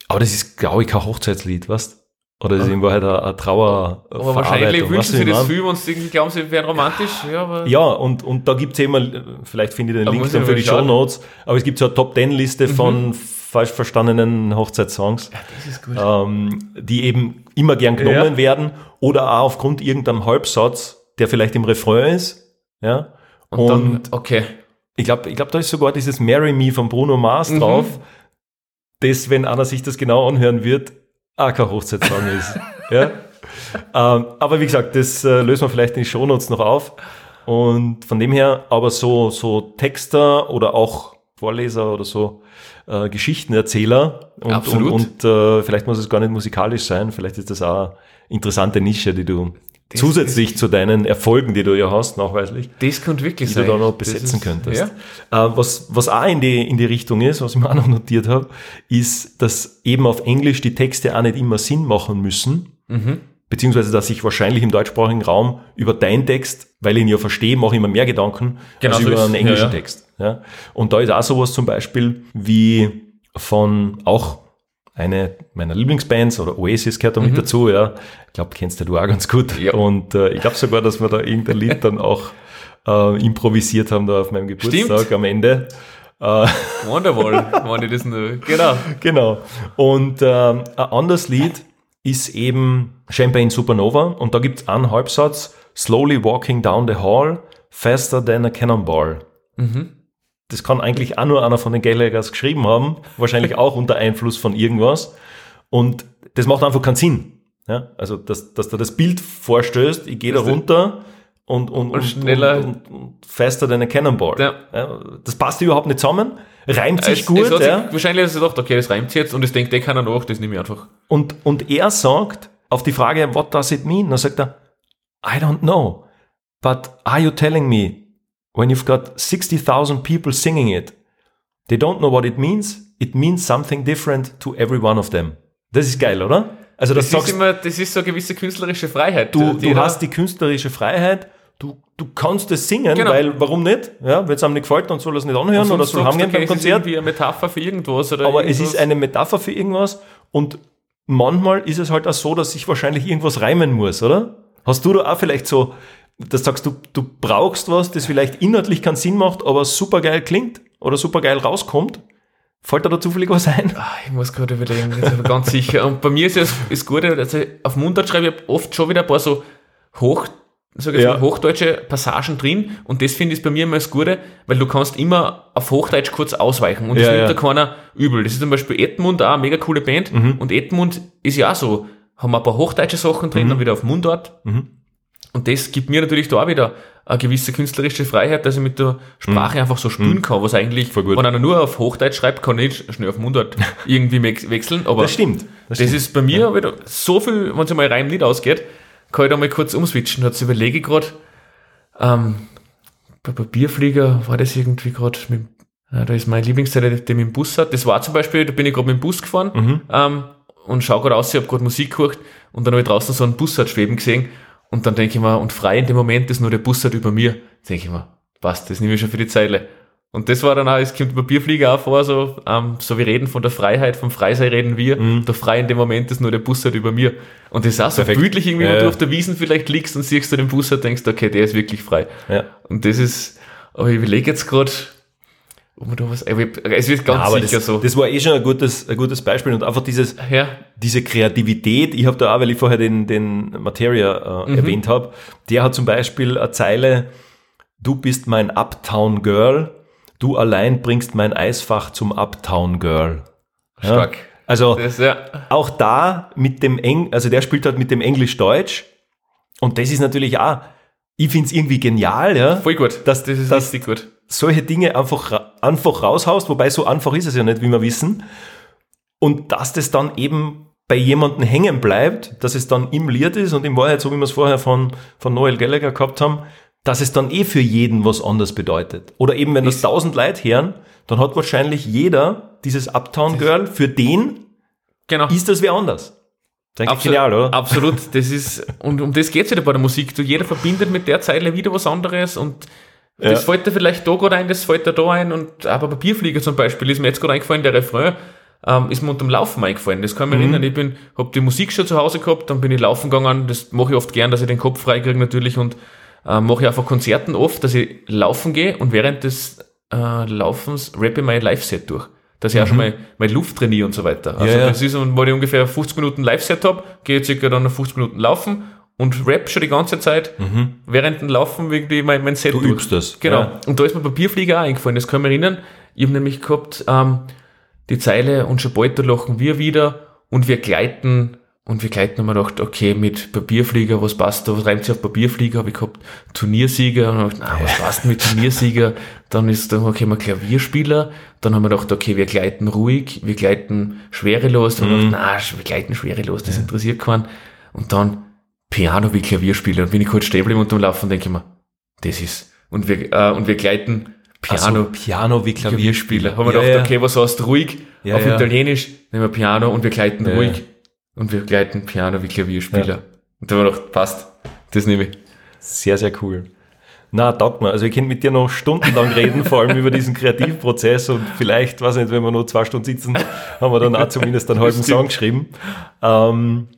Aber das ist, glaube ich, kein Hochzeitslied, weißt Oder ist in Wahrheit eine, eine Trauer. Aber wahrscheinlich wünschen sie das viel, wenn sie irgendwie glauben, sie wären romantisch. Ja, Ja, und, und da gibt's immer, vielleicht finde ich den Link dann für die. Mhm. Show Notes, aber es gibt so eine Top-10-Liste von falsch verstandenen Hochzeitssongs, gut. ähm, die eben immer gern genommen Ja. werden oder auch aufgrund irgendeinem Halbsatz, der vielleicht im Refrain ist. Ja. Und, und, dann, okay. ich glaube, ich glaub, da ist sogar dieses Marry Me von Bruno Mars Mhm. drauf, das, wenn einer sich das genau anhören wird, auch kein Hochzeitssong ist. Ja? Ähm, aber wie gesagt, das äh, lösen wir vielleicht in die Shownotes noch auf. Und von dem her, aber so, so Texter oder auch Vorleser oder so äh, Geschichtenerzähler und, und, Absolut. und äh, vielleicht muss es gar nicht musikalisch sein, vielleicht ist das auch eine interessante Nische, die du Das zusätzlich zu deinen Erfolgen, die du ja hast, nachweislich, Das könnte wirklich die sein. du da noch besetzen ist- könntest. Ja. Äh, was, was auch in die, in die Richtung ist, was ich mir auch noch notiert habe, ist, dass eben auf Englisch die Texte auch nicht immer Sinn machen müssen. Mhm. Beziehungsweise, dass ich wahrscheinlich im deutschsprachigen Raum über deinen Text, weil ich ihn ja verstehe, mache ich mir mehr Gedanken Genau als so über einen ja, englischen ja. Text. Ja? Und da ist auch sowas zum Beispiel wie von auch eine meiner Lieblingsbands oder Oasis gehört da mit dazu, ja. Ich glaube, kennst du du auch ganz gut. Mhm. Ja. Und äh, ich glaube sogar, dass wir da irgendein Lied dann auch äh, improvisiert haben da auf meinem Geburtstag Stimmt. am Ende. Äh, Wonderwall, wenn ich das nur. Genau. genau. Und ähm, ein anderes Lied ist eben Champagne Supernova und da gibt es einen Halbsatz, Slowly walking down the hall, faster than a cannonball. Das kann eigentlich auch nur einer von den Gallaghers geschrieben haben, wahrscheinlich auch unter Einfluss von irgendwas. Und das macht einfach keinen Sinn. Ja? Also, dass, dass da das Bild vorstößt, ich gehe da du- runter und, und, und, schneller- und, und, und faster than a cannonball. Ja. das passt überhaupt nicht zusammen, reimt sich Es- gut. es hat sich, ja? Wahrscheinlich hat er gedacht, okay, das reimt sich jetzt und das denkt eh keiner nach, das nehme ich einfach. Und, und er sagt auf die Frage, what does it mean? Dann sagt er, I don't know, but are you telling me when you've got 60,000 people singing it, they don't know what it means, it means something different to every one of them. Das ist geil, oder? Also das, Das ist immer, das ist so eine gewisse künstlerische Freiheit. du, die du hast die künstlerische Freiheit, du, du kannst es singen, Genau. weil warum nicht? Ja, wenn es einem nicht gefällt, dann soll er es nicht anhören oder soll haben okay, beim es ist Konzert. eine Metapher für irgendwas oder Aber es irgendwas. ist eine Metapher für irgendwas und manchmal ist es halt auch so, dass sich wahrscheinlich irgendwas reimen muss, oder? Hast du da auch vielleicht so, dass sagst du, du brauchst was, das vielleicht inhaltlich keinen Sinn macht, aber super geil klingt oder super geil rauskommt? Fällt dir da zufällig was ein? Ah, Ich muss gerade überlegen, jetzt aber ganz sicher. Und bei mir ist es das Gute, also auf Mundart schreibe ich oft schon wieder ein paar so hoch, sag jetzt Ja. mal, hochdeutsche Passagen drin und das finde ich bei mir immer das Gute, weil du kannst immer auf Hochdeutsch kurz ausweichen und das Ja, nimmt ja. da keiner übel. Das ist zum Beispiel Edmund, auch eine mega coole Band Mhm. und Edmund ist ja auch so, haben ein paar hochdeutsche Sachen Mhm. drin, dann wieder auf Mundart. Und das gibt mir natürlich da auch wieder eine gewisse künstlerische Freiheit, dass ich mit der Sprache einfach so spielen kann, was eigentlich, Mhm. Wenn einer nur auf Hochdeutsch schreibt, kann ich nicht schnell auf Mundart irgendwie wechseln. Aber Das stimmt. das, ist bei mir wieder so viel, wenn es mal rein Lied ausgeht, kann ich da mal kurz umswitchen. Jetzt überlege ich gerade, ähm, bei Papierflieger war das irgendwie gerade mit, ja, da ist mein Lieblingsteil, der mit dem Bus hat. Das war zum Beispiel, da bin ich gerade mit dem Bus gefahren Mhm. ähm, und schau gerade raus, ich habe gerade Musik gehört und dann habe ich draußen so einen Bussard schweben gesehen und dann denke ich mir, und frei in dem Moment ist nur der Bussard über mir. Denke ich mir, passt, das nehme ich schon für die Zeile. Und das war dann auch, es kommt Papierflieger auch vor, so, ähm, so wir reden von der Freiheit, vom Freisein reden wir, der frei in dem Moment ist nur der Bussard über mir. Und das ist auch so Mhm. Perfekt. bildlich irgendwie, Ja, wenn du auf der Wiesen vielleicht liegst und siehst du den Bussard, denkst du, okay, der ist wirklich frei. Ja. Und das ist, aber ich überlege jetzt gerade, was, es wird ganz Ja, sicher das, so. das war eh schon ein gutes, ein gutes Beispiel und einfach dieses, ja, diese Kreativität, ich habe da auch, weil ich vorher den, den Materia äh, erwähnt habe, der hat zum Beispiel eine Zeile, du bist mein Uptown Girl, du allein bringst mein Eisfach zum Uptown Girl. Ja? stark. Also Das, auch da mit dem Eng, also der spielt halt mit dem Englisch-Deutsch und das ist natürlich auch, ich find's irgendwie genial, ja, voll gut. dass, Das ist dass richtig gut. Solche Dinge einfach, einfach raushaust, wobei so einfach ist es ja nicht, wie wir wissen. Und dass das dann eben bei jemandem hängen bleibt, dass es dann im Lied ist und in Wahrheit, so wie wir es vorher von, von Noel Gallagher gehabt haben, dass es dann eh für jeden was anderes bedeutet. Oder eben, wenn das tausend Leute hören, dann hat wahrscheinlich jeder dieses Uptown Girl, für den Genau. ist das wer anders. Denke Absolut, genial, oder? Absolut, das ist, und um das geht's wieder bei der Musik. Du, jeder verbindet mit der Zeile wieder was anderes und das Ja. fällt dir vielleicht da gerade ein, das fällt dir da ein und aber Papierflieger zum Beispiel ist mir jetzt gerade eingefallen, der Refrain ähm, ist mir unterm Laufen eingefallen. Das kann ich mich Mhm. erinnern. Ich bin, hab die Musik schon zu Hause gehabt, dann bin ich laufen gegangen. Das mache ich oft gern, dass ich den Kopf frei kriege natürlich und ähm, mache ich auch vor Konzerten oft, dass ich laufen gehe und während des äh, Laufens rappe ich mein Live-Set durch. Dass ich auch schon mal meine Luft trainiere und so weiter. Also Mhm. ja. das ist, und wenn ich ungefähr 50 Minuten Live-Set habe, gehe ich circa dann 50 Minuten laufen und rap schon die ganze Zeit während dem Laufen irgendwie mein, mein Set Mhm. Du durch. übst das, Genau. ja. Und da ist mir Papierflieger auch eingefallen. Das kann ich mich erinnern. Ich habe nämlich gehabt, ähm, die Zeile und schon bald da lachen wir wieder und wir gleiten und wir gleiten haben wir gedacht, okay, mit Papierflieger, was passt da, was reimt sich auf Papierflieger, habe ich gehabt, Turniersieger, und hab ich gedacht, na, was passt mit Turniersieger? Dann ist da, okay, mal Klavierspieler, dann haben wir gedacht, okay, wir gleiten ruhig, wir gleiten schwerelos, dann haben wir gedacht, na, wir gleiten schwerelos, das interessiert keinen. Und dann Piano wie Klavierspieler, und bin ich kurz stehen geblieben und am Laufen denke ich mir, das ist, und wir, äh, und wir gleiten Piano, Also, Piano wie Klavierspieler. Haben wir Ja, gedacht, ja. okay, was heißt ruhig? Ja, Auf. Italienisch nehmen wir Piano und wir gleiten ruhig. Und wir gleiten Piano wie Klavierspieler. Und da haben wir gedacht, passt, das nehme ich. Sehr, sehr cool. Na, taugt mir. Also ich könnte mit dir noch stundenlang reden, vor allem über diesen Kreativprozess und vielleicht, weiß nicht, wenn wir nur zwei Stunden sitzen, haben wir dann auch zumindest einen halben Song geschrieben. Ähm,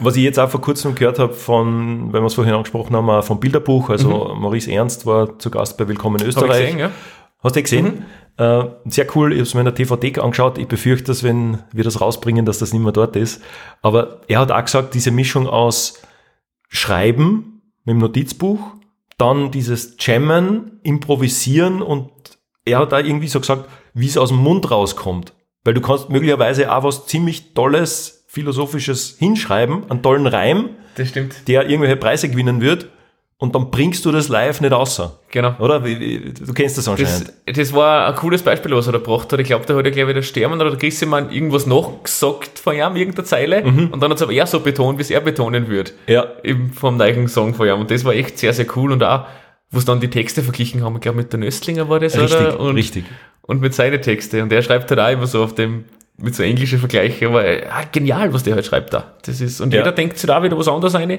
was ich jetzt auch vor kurzem gehört habe von, wenn wir es vorhin angesprochen haben, vom Bilderbuch, also Maurice Ernst war zu Gast bei Willkommen in Habe ich Österreich. gesehen, ja? Hast du eh gesehen? Äh, sehr cool, ich habe es mir in der TVD angeschaut. Ich befürchte, dass wenn wir das rausbringen, dass das nicht mehr dort ist. Aber er hat auch gesagt, diese Mischung aus Schreiben mit dem Notizbuch, dann dieses Jammen, Improvisieren und er hat da irgendwie so gesagt, wie es aus dem Mund rauskommt. Weil du kannst möglicherweise auch was ziemlich Tolles, Philosophisches hinschreiben, einen tollen Reim, Das stimmt. der irgendwelche Preise gewinnen wird und dann bringst du das live nicht außer. Genau. Oder? Du kennst das anscheinend. Das, das war ein cooles Beispiel, was er da gebracht hat. Ich glaube, da hat er gleich wieder sterben oder der Grissemann irgendwas nachgesagt von ihm, irgendeine Zeile. Und dann hat es aber er so betont, wie es er betonen wird. ja. Eben vom neuen Song von ihm. Und das war echt sehr, sehr cool. Und auch, wo es dann die Texte verglichen haben, ich glaube, mit der Nöstlinger war das, Richtig, oder? Und, richtig. Und mit seinen Texte. Und er schreibt halt auch immer so auf dem, mit so englischen Vergleichen, aber äh, genial, was der halt schreibt da. Das ist, und Ja. jeder denkt sich da wieder was anderes ein.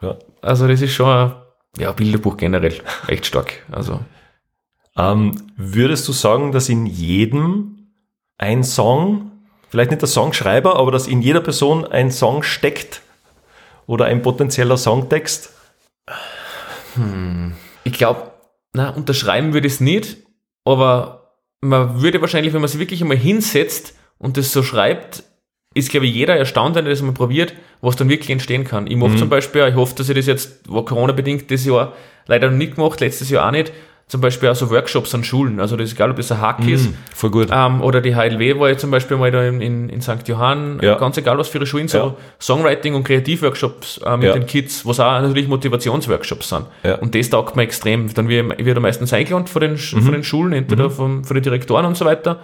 Ja. Also das ist schon ein, ja, Bilderbuch generell echt stark. Also Ähm, würdest du sagen, dass in jedem ein Song, vielleicht nicht der Songschreiber, aber dass in jeder Person ein Song steckt oder ein potenzieller Songtext? ich glaube, na, unterschreiben würde ich es nicht, aber man würde wahrscheinlich, wenn man sich wirklich einmal hinsetzt und das so schreibt, ist, glaube ich, jeder erstaunt, wenn er das mal probiert, was dann wirklich entstehen kann. Ich mache zum Beispiel, ich hoffe, dass ich das jetzt, war Corona-bedingt, das Jahr leider noch nicht gemacht, letztes Jahr auch nicht, zum Beispiel auch so Workshops an Schulen. Also das ist egal, ob das ein Hack ist, Voll gut. ähm, oder die HLW war ich zum Beispiel mal da in, in, in St. Johann, Ja. ganz egal was für ihre Schulen, so Ja. Songwriting und Kreativworkshops äh, mit Ja. den Kids, was auch natürlich Motivationsworkshops sind. Und das taugt mir extrem. Dann wird, wird er meistens eingeladen von den, Mhm. von den Schulen, entweder vom, von den Direktoren und so weiter.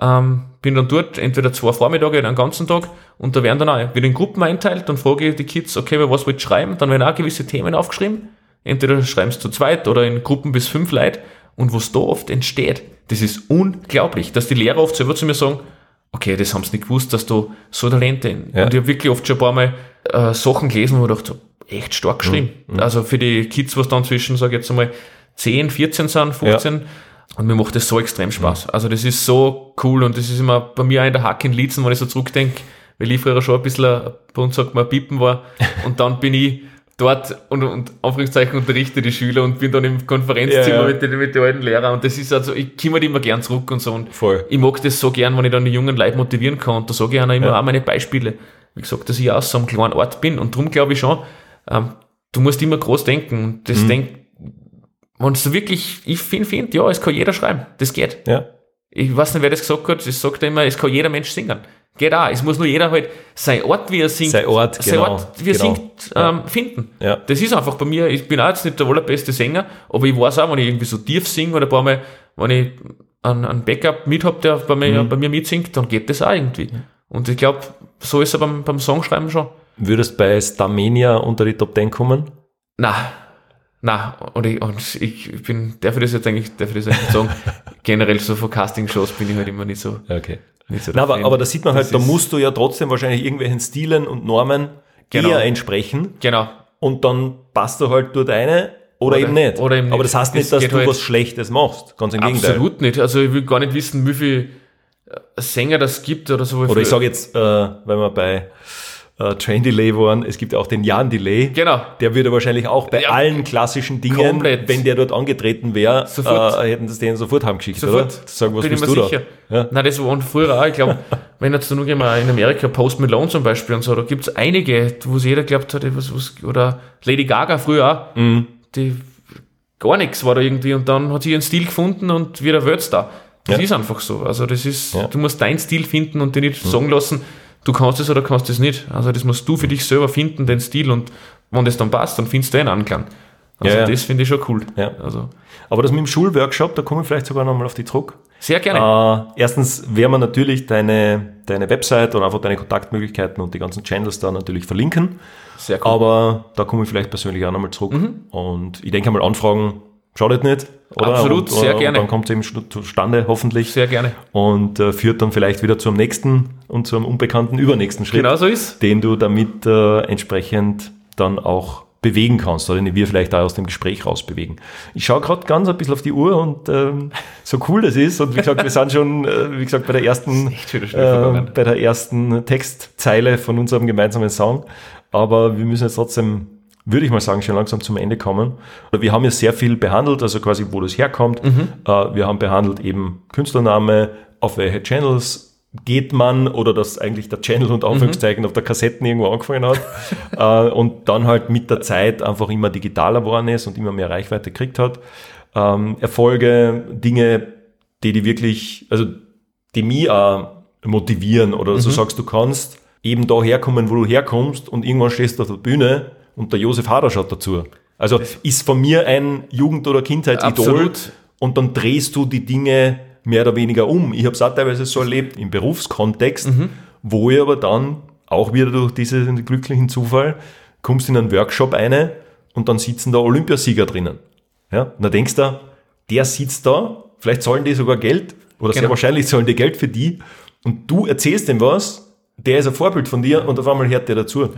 Ähm, bin dann dort, entweder zwei Vormittage oder einen ganzen Tag und da werden dann auch, wird in Gruppen einteilt, dann frage ich die Kids, okay, was wollt ihr schreiben? Dann werden auch gewisse Themen aufgeschrieben. Entweder schreiben sie zu zweit oder in Gruppen bis fünf Leute. Und was da oft entsteht, das ist unglaublich, dass die Lehrer oft selber zu mir sagen, okay, das haben sie nicht gewusst, dass du so Talente. Ja. Und ich habe wirklich oft schon ein paar Mal äh, Sachen gelesen, wo ich dachte, echt stark geschrieben. Mhm. Also für die Kids, was dann zwischen, sage ich jetzt einmal, 10, 14 sind, 15. Und mir macht das so extrem Spaß. Also das ist so cool und das ist immer bei mir auch in der Hack in Lietzen, wenn ich so zurückdenke, weil ich früher schon ein bisschen, ein- bei uns sagt man, Pippen war. Und dann bin ich dort und, und Anführungszeichen unterrichte die Schüler und bin dann im Konferenzzimmer Ja, ja. Mit, den, mit den alten Lehrern. Und das ist also, ich komme halt immer gern zurück und so. Und Voll. ich mag das so gern, wenn ich dann die jungen Leute motivieren kann. Und da sage ich ihnen immer Ja. auch meine Beispiele. Wie gesagt, dass ich aus so einem kleinen Ort bin. Und darum glaube ich schon, ähm, du musst immer groß denken. Und das Mhm. denk, wenn du wirklich, ich finde, find, ja, es kann jeder schreiben. Das geht. Ja. Ich weiß nicht, wer das gesagt hat. Es sagt immer, es kann jeder Mensch singen. Geht auch. Es muss nur jeder halt sein Ort, wie er singt, Sein Ort, sein genau, Ort, wie er genau. singt, ähm, finden. Ja. Das ist einfach bei mir, ich bin auch jetzt nicht der allerbeste Sänger, aber ich weiß auch, wenn ich irgendwie so tief singe oder ein paar Mal, wenn ich einen, einen Backup mit hab, der bei mir, Mhm. bei mir mitsingt, dann geht das auch irgendwie. Und ich glaube, so ist er beim, beim Songschreiben schon. Würdest bei Starmania unter die Top 10 kommen? Na, Na, und ich, und ich bin, darf ich das jetzt eigentlich, darf ich das eigentlich sagen, generell so von Casting-Shows bin ich halt immer nicht so, Okay. nicht so Na, aber, aber da sieht man halt, Das da musst du ja trotzdem wahrscheinlich irgendwelchen Stilen und Normen Genau. eher entsprechen Genau. und dann passt du halt dort eine oder, Oder- eben nicht. oder eben aber das heißt Das nicht, dass geht du halt- was Schlechtes machst. Ganz im Gegenteil. Absolut nicht. Also ich will gar nicht wissen, wie viel äh, Sänger das gibt oder so. Oder ich sage jetzt, äh, wenn wir bei äh, Train Delay waren, es gibt auch den Jan Delay. Genau. Der würde wahrscheinlich auch bei Ja, allen klassischen Dingen, komplett. wenn der dort angetreten wäre, äh, hätten das den sofort heimgeschickt, Sofort. oder? Sagen, was bin ich mir du sicher. da? Ja. Nein, das waren früher auch, ich glaube, wenn jetzt nur wir in Amerika Post Malone zum Beispiel und so, da gibt es einige, wo es jeder glaubt hat, was, was, oder Lady Gaga früher auch, Mhm. die gar nichts war da irgendwie und dann hat sie ihren Stil gefunden und wieder Weltstar. Das Ja. ist einfach so. Also das ist, Ja. Mhm. du musst deinen Stil finden und dir nicht sagen lassen, du kannst es oder kannst es nicht. Also das musst du für dich selber finden, den Stil und wenn das dann passt, dann findest du einen Anklang. Also Ja, ja. das finde ich schon cool. Ja. Also Aber das mit dem Schulworkshop, da komme ich vielleicht sogar nochmal auf die zurück. sehr gerne. Äh, erstens werden wir natürlich deine, deine Website oder einfach deine Kontaktmöglichkeiten und die ganzen Channels da natürlich verlinken. sehr cool. Aber da komme ich vielleicht persönlich auch nochmal zurück. Und ich denke mal, Anfragen schadet nicht. Oder? Absolut, und, sehr und gerne. dann kommt es eben zustande, hoffentlich. sehr gerne. Und äh, führt dann vielleicht wieder zum nächsten und zum unbekannten übernächsten Schritt, Genau so ist. den du damit äh, entsprechend dann auch bewegen kannst oder den wir vielleicht auch aus dem Gespräch raus bewegen. Ich schaue gerade ganz ein bisschen auf die Uhr und ähm, so cool das ist und wie gesagt, wir sind schon, äh, wie gesagt, bei der ersten äh, bei der ersten Textzeile von unserem gemeinsamen Song. Aber wir müssen jetzt trotzdem, würde ich mal sagen, schon langsam zum Ende kommen. Wir haben ja sehr viel behandelt, also quasi, wo das herkommt. Mhm. Äh, wir haben behandelt eben Künstlername, auf welche Channels geht man oder dass eigentlich der Channel und Anführungszeichen auf der Kassetten irgendwo angefangen hat äh, und dann halt mit der Zeit einfach immer digitaler geworden ist und immer mehr Reichweite gekriegt hat. Ähm, Erfolge, Dinge, die die wirklich, also die mich auch motivieren oder Mhm. so sagst, du kannst eben da herkommen, wo du herkommst und irgendwann stehst du auf der Bühne und der Josef Hader schaut dazu. Also ist von mir ein Jugend- oder Kindheitsidol Absolut. und dann drehst du die Dinge mehr oder weniger um. Ich habe es auch teilweise so erlebt im Berufskontext, Mhm. wo ich aber dann auch wieder durch diesen glücklichen Zufall kommst in einen Workshop eine und dann sitzen da Olympiasieger drinnen. Ja, und dann denkst du, der sitzt da, vielleicht zahlen die sogar Geld oder sehr Genau. wahrscheinlich zahlen die Geld für die und du erzählst dem was, der ist ein Vorbild von dir und auf einmal hört der dazu.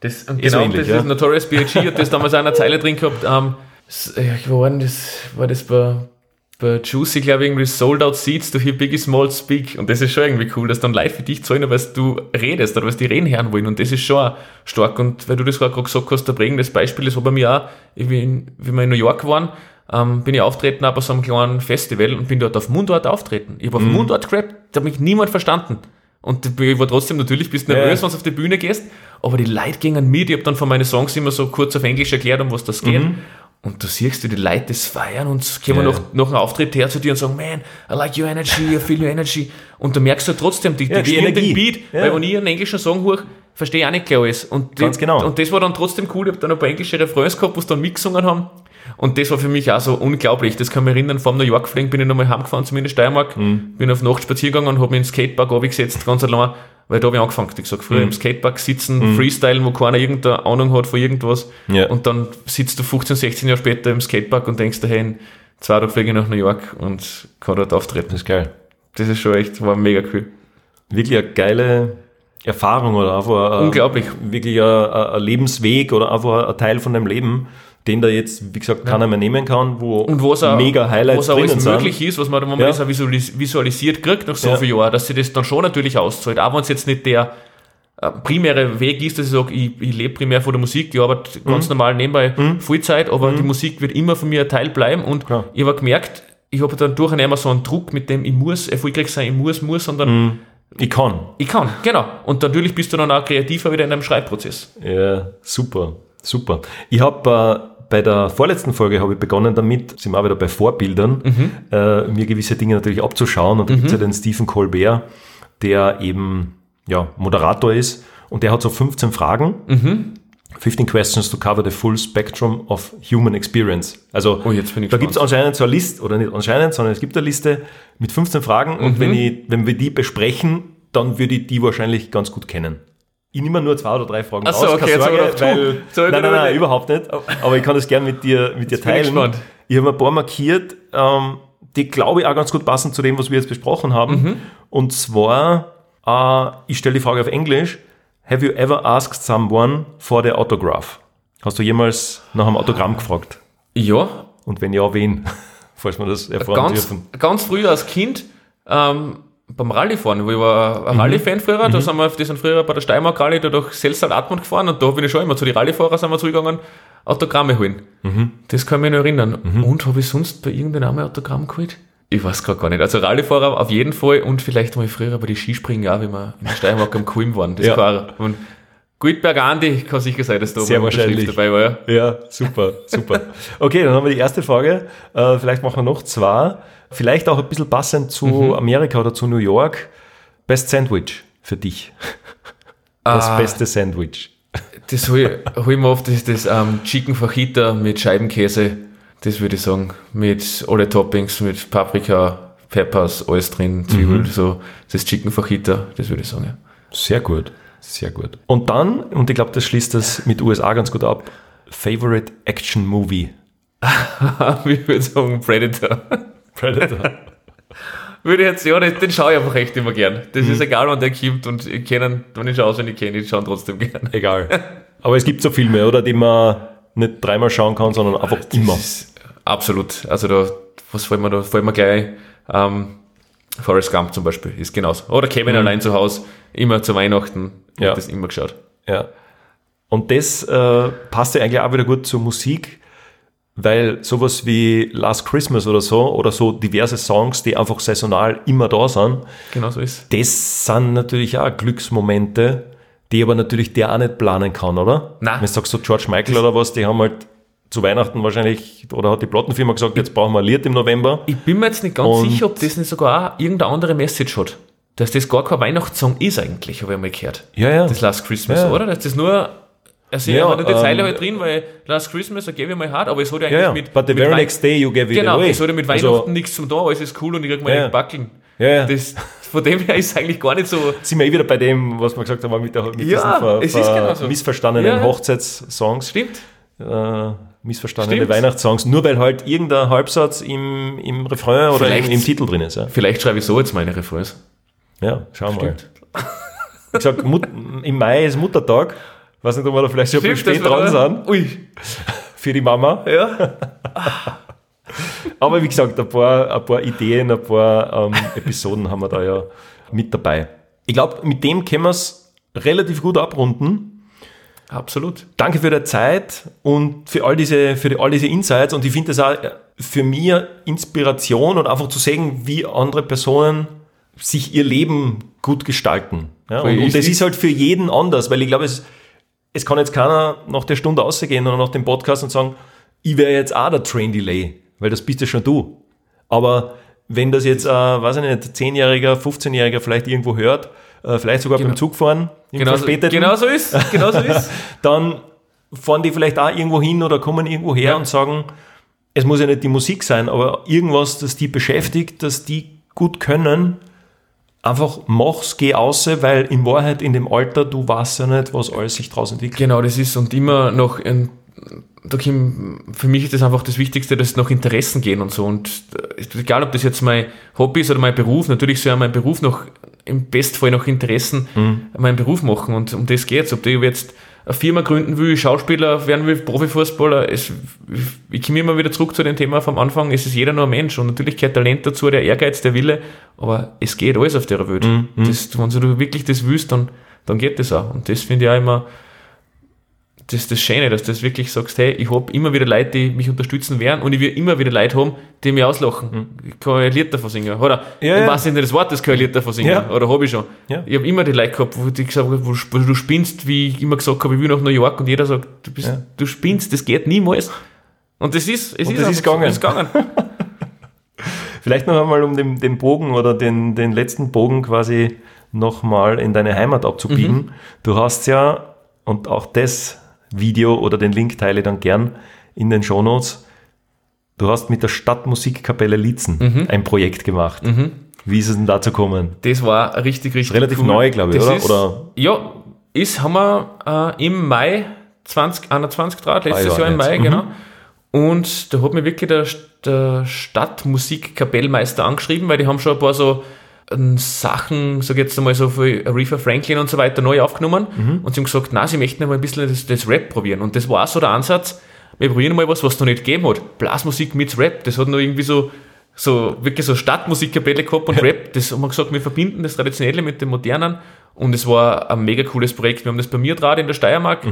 Das, Ist so genau, ähnlich, das ja. ist Notorious B.I.G. hat das damals auch in einer Zeile drin gehabt. Ähm, ja, wo war das? War das bei, bei Juicy, glaube ich, irgendwie Sold Out Seats to hear Biggie Small speak. Und das ist schon irgendwie cool, dass dann Leute für dich zahlen, weil du redest oder weil die reden hören wollen. Und das ist schon auch stark. Und weil du das gerade gesagt hast, der prägendes Beispiel, das war bei mir auch, ich bin, wie wir in New York waren, ähm, bin ich auftreten bei so einem kleinen Festival und bin dort auf Mundart auftreten. Ich habe auf Mhm. Mundart gerappt, da hat mich niemand verstanden. Und ich war trotzdem natürlich ein bisschen Ja. nervös, wenn du auf die Bühne gehst, aber die Leute gingen mit. Ich habe dann von meinen Songs immer so kurz auf Englisch erklärt, um was das geht. Und du siehst, wie die Leute das feiern und kommen Mhm. Ja. nach, nach einem Auftritt her zu dir und sagen, man, I like your energy, I feel your energy. Und du merkst halt trotzdem, die, Ja, die, die spüren den Energie. Beat, Ja. weil wenn ich einen englischen Song höre, verstehe ich auch nicht klar alles. Und, die, Ganz genau. und das war dann trotzdem cool. Ich habe dann ein paar englische Refrains gehabt, wo sie dann mitgesungen haben. Und das war für mich auch so unglaublich. Das kann mich erinnern, vom New York Fliegen bin ich nochmal heimgefahren zu mir in die Steiermark, Mhm. bin auf Nachtspaziergang und habe mich ins Skatepark abgesetzt, ganz allein, weil da habe ich angefangen. Ich gesagt, Mhm. früher im Skatepark sitzen, freestylen, wo keiner irgendeine Ahnung hat von irgendwas. Ja. Und dann sitzt du 15, 16 Jahre später im Skatepark und denkst dir, hey, in zwei Tage fliege ich nach New York und kann dort auftreten. Das ist geil. Das ist schon echt, war mega cool. Wirklich eine geile Erfahrung oder einfach ein, Unglaublich. wirklich ein, ein Lebensweg oder einfach ein Teil von deinem Leben, den da jetzt, wie gesagt, keiner mehr nehmen kann, wo Und was auch, mega Highlights was auch drinnen sind. möglich ist, was man, wenn man Ja. das visualis visualisiert kriegt nach so Ja. vielen Jahren, dass sich das dann schon natürlich auszahlt. Auch wenn es jetzt nicht der äh, primäre Weg ist, dass ich sage, ich, ich lebe primär von der Musik, ich arbeite Mhm. ganz normal nebenbei Vollzeit, aber die Musik wird immer von mir ein Teil bleiben und Klar. ich habe gemerkt, ich habe dann durch einmal so einen Druck mit dem, ich muss erfolgreich sein, ich muss, muss, sondern Mhm. Ich kann. ich kann, genau. Und natürlich bist du dann auch kreativer wieder in deinem Schreibprozess. Ja, super, super. Ich habe äh, bei der vorletzten Folge habe ich begonnen damit, sind wir auch wieder bei Vorbildern, äh, mir gewisse Dinge natürlich abzuschauen. Und da gibt es ja den Stephen Colbert, der eben ja, Moderator ist und der hat so 15 Fragen. 15 questions to cover the full spectrum of human experience. Also Oh, da gibt es anscheinend so eine Liste, oder nicht anscheinend, sondern es gibt eine Liste mit 15 Fragen und wenn, ich, wenn wir die besprechen, dann würde ich die wahrscheinlich ganz gut kennen. Ich nehme nur zwei oder drei Fragen Ach so, raus, okay, keine Sorge, ich weil, nein, nein, nein, nicht. überhaupt nicht. Aber ich kann das gerne mit dir, mit dir ich teilen. gespannt. Ich habe ein paar markiert, ähm, die glaube ich auch ganz gut passen zu dem, was wir jetzt besprochen haben. Mhm. Und zwar, äh, ich stelle die Frage auf Englisch. Have you ever asked someone for their autograph? Hast du jemals nach einem Autogramm gefragt? Ja, Und wenn ja, wen? Falls wir das erfahren ganz, dürfen. ganz früh als Kind ähm, beim Rallyfahren, wo ich war Mhm. ein Rallye-Fan früher, da sind wir, die sind früher bei der Steiermark Rallye da durch Selsal Atmund gefahren und da bin ich schon immer zu den Rallyefahrer sind wir zugegangen, Autogramme holen. Mhm. Das kann ich mich noch erinnern. Und habe ich sonst bei irgendeinem Autogramm geholt? Ich weiß gerade gar nicht. Also Rallyefahrer auf jeden Fall und vielleicht mal früher bei den Skispringen auch, wie wir in der Steiermark am Kulm waren. Das Ja. war und Guldberger Andi kann sicher sein, dass da Sehr wahrscheinlich. dabei war. Ja. Ja, super, super. Okay, dann haben wir die erste Frage. Äh, vielleicht machen wir noch zwei. Vielleicht auch ein bisschen passend zu Mhm. Amerika oder zu New York. Best Sandwich für dich. Das Ah. beste Sandwich. Das hol, hol ich mir oft, das, das ähm, Chicken Fajita mit Scheibenkäse. Das würde ich sagen. Mit alle Toppings, mit Paprika, Peppers, alles drin, Zwiebel, so. Das Chicken Fajita, das würde ich sagen, ja. Sehr gut, sehr gut. Und dann, und ich glaube, das schließt das mit USA ganz gut ab, Favorite Action Movie. ich würde sagen Predator. Predator. Würde ich jetzt, ja, den, schaue ich einfach echt immer gern. Das Mhm. ist egal, wann der kommt und ich kenne wenn ich schaue, wenn ich kenne, ich schaue trotzdem gern. Egal. Aber es gibt so Filme, oder, die man nicht dreimal schauen kann, sondern einfach immer. Das ist absolut. Also da, was fällt mir da, fällt mir gleich, ähm, Forrest Gump zum Beispiel, ist genauso. Oder Kevin allein zu Hause, immer zu Weihnachten, Mhm. Ja. das immer geschaut. Ja. Und das äh, passt ja eigentlich auch wieder gut zur Musik, weil sowas wie Last Christmas oder so, oder so diverse Songs, die einfach saisonal immer da sind, Genau so ist. das sind natürlich auch Glücksmomente, die aber natürlich der auch nicht planen kann, oder? Nein. Wenn du sagst so George Michael oder was, die haben halt zu Weihnachten wahrscheinlich, oder hat die Plattenfirma gesagt, jetzt brauchen wir ein Lied im November. Ich bin mir jetzt nicht ganz Und- sicher, ob das nicht sogar auch irgendeine andere Message hat. Dass das gar kein Weihnachtssong ist eigentlich, habe ich mal gehört. Ja, ja. Das Last Christmas, Ja. oder? Dass das nur, also Ja, ja, hat nicht die ähm, Zeile halt drin, weil Last Christmas, da gebe ich mal hart, aber es hat ja eigentlich Ja, mit, But the mit very Wei- next day you gave it Genau, away. es hat ja mit Also- Weihnachten nichts zum tun, alles ist cool und ich krieg mal Ja, Backeln. Ja, ja. Das, von dem her ist es eigentlich gar nicht so, sind wir eh wieder bei dem, was wir gesagt haben, mit, der, mit Ja, diesen ver, ver, genauso. missverstandenen Ja. Hochzeitssongs, stimmt. äh, missverstandene Stimmt. Weihnachtssongs, nur weil halt irgendein Halbsatz im, im Refrain oder im, im Titel drin ist. Ja, Vielleicht schreibe ich so jetzt meine Refrains. ja schauen wir mal. Stimmt. Ich sag, Mut, im Mai ist Muttertag. Weiß nicht, ob wir da vielleicht schon bisschen spät dran sind Ui. für die Mama. Ja. Aber wie gesagt, ein paar, ein paar Ideen, ein paar ähm, Episoden haben wir da ja mit dabei. Ich glaube, mit dem können wir es relativ gut abrunden. Absolut. Danke für die Zeit und für all diese, für all diese Insights. Und ich finde das auch für mich Inspiration und einfach zu sehen, wie andere Personen sich ihr Leben gut gestalten. Ja, und, und das ist halt für jeden anders, weil ich glaube, es, es kann jetzt keiner nach der Stunde rausgehen oder nach dem Podcast und sagen, ich wäre jetzt auch der Train Delay, weil das bist ja schon du. Aber wenn das jetzt, äh, weiß ich nicht, 10-Jähriger, 15-Jähriger vielleicht irgendwo hört, äh, vielleicht sogar beim Zugfahren, im Genau Verspäteten, genau so ist. Genau so ist. dann fahren die vielleicht auch irgendwo hin oder kommen irgendwo her Ja. und sagen, es muss ja nicht die Musik sein, aber irgendwas, das die beschäftigt, das die gut können, einfach mach's, geh aus, weil in Wahrheit in dem Alter, du weißt ja nicht, was alles sich draus entwickelt. Genau, das ist und immer noch ein, für mich ist das einfach das Wichtigste, dass noch Interessen gehen und so. Und äh, egal, ob das jetzt mein Hobby ist oder mein Beruf, natürlich soll ja mein Beruf noch im Bestfall noch Interessen meinen Beruf machen. Und um das geht's. Ob ich jetzt eine Firma gründen will, Schauspieler werden will, Profifußballer, es, ich komme immer wieder zurück zu dem Thema vom Anfang, es ist jeder nur ein Mensch und natürlich gehört Talent dazu, der Ehrgeiz, der Wille, aber es geht alles auf der Welt. Das, wenn du wirklich das willst, dann, dann geht das auch. Und das finde ich auch immer, das ist das Schöne, dass du das wirklich sagst, hey, ich habe immer wieder Leute, die mich unterstützen werden und ich will immer wieder Leute haben, die mich auslachen. Ich kann ein Lied davon singen. Oder Ja, ja. wahrsten Sinne des Wortes kann ich ein Lied davon singen. Ja. Oder habe ich schon. Ja. Ich habe immer die Leute gehabt, wo die gesagt haben, wo du- spinnst, wie ich immer gesagt habe, ich will nach New York und jeder sagt, du, bist, Ja. du spinnst, das geht niemals. Und das ist, es Und ist, das ist gegangen. ist gegangen. Vielleicht noch einmal, um den, den Bogen oder den, den letzten Bogen quasi nochmal in deine Heimat abzubiegen. Mhm. Du hast ja, und auch das Video oder den Link teile ich dann gern in den Shownotes, du hast mit der Stadtmusikkapelle Lietzen Mhm. ein Projekt gemacht. Wie ist es denn dazu gekommen? Das war richtig, richtig Relativ cool. neu, glaube ich, Das oder? Ist, Oder- Ja, ist, haben wir äh, im Mai 2021 draht, letztes Ah, ja, Jahr im. Mai, Mhm. genau. Und da hat mir wirklich der, der Stadtmusikkapellmeister angeschrieben, weil die haben schon ein paar so Sachen, sag jetzt einmal so für Aretha Franklin und so weiter neu aufgenommen Mhm. und sie haben gesagt, na, sie möchten mal ein bisschen das, das Rap probieren. Und das war auch so der Ansatz, wir probieren mal was, was es noch nicht gegeben hat. Blasmusik mit Rap, das hat noch irgendwie so, so wirklich so Stadtmusikkapelle gehabt und Rap, das haben wir gesagt, wir verbinden das Traditionelle mit dem Modernen und es war ein mega cooles Projekt. Wir haben das bei mir gerade in der Steiermark,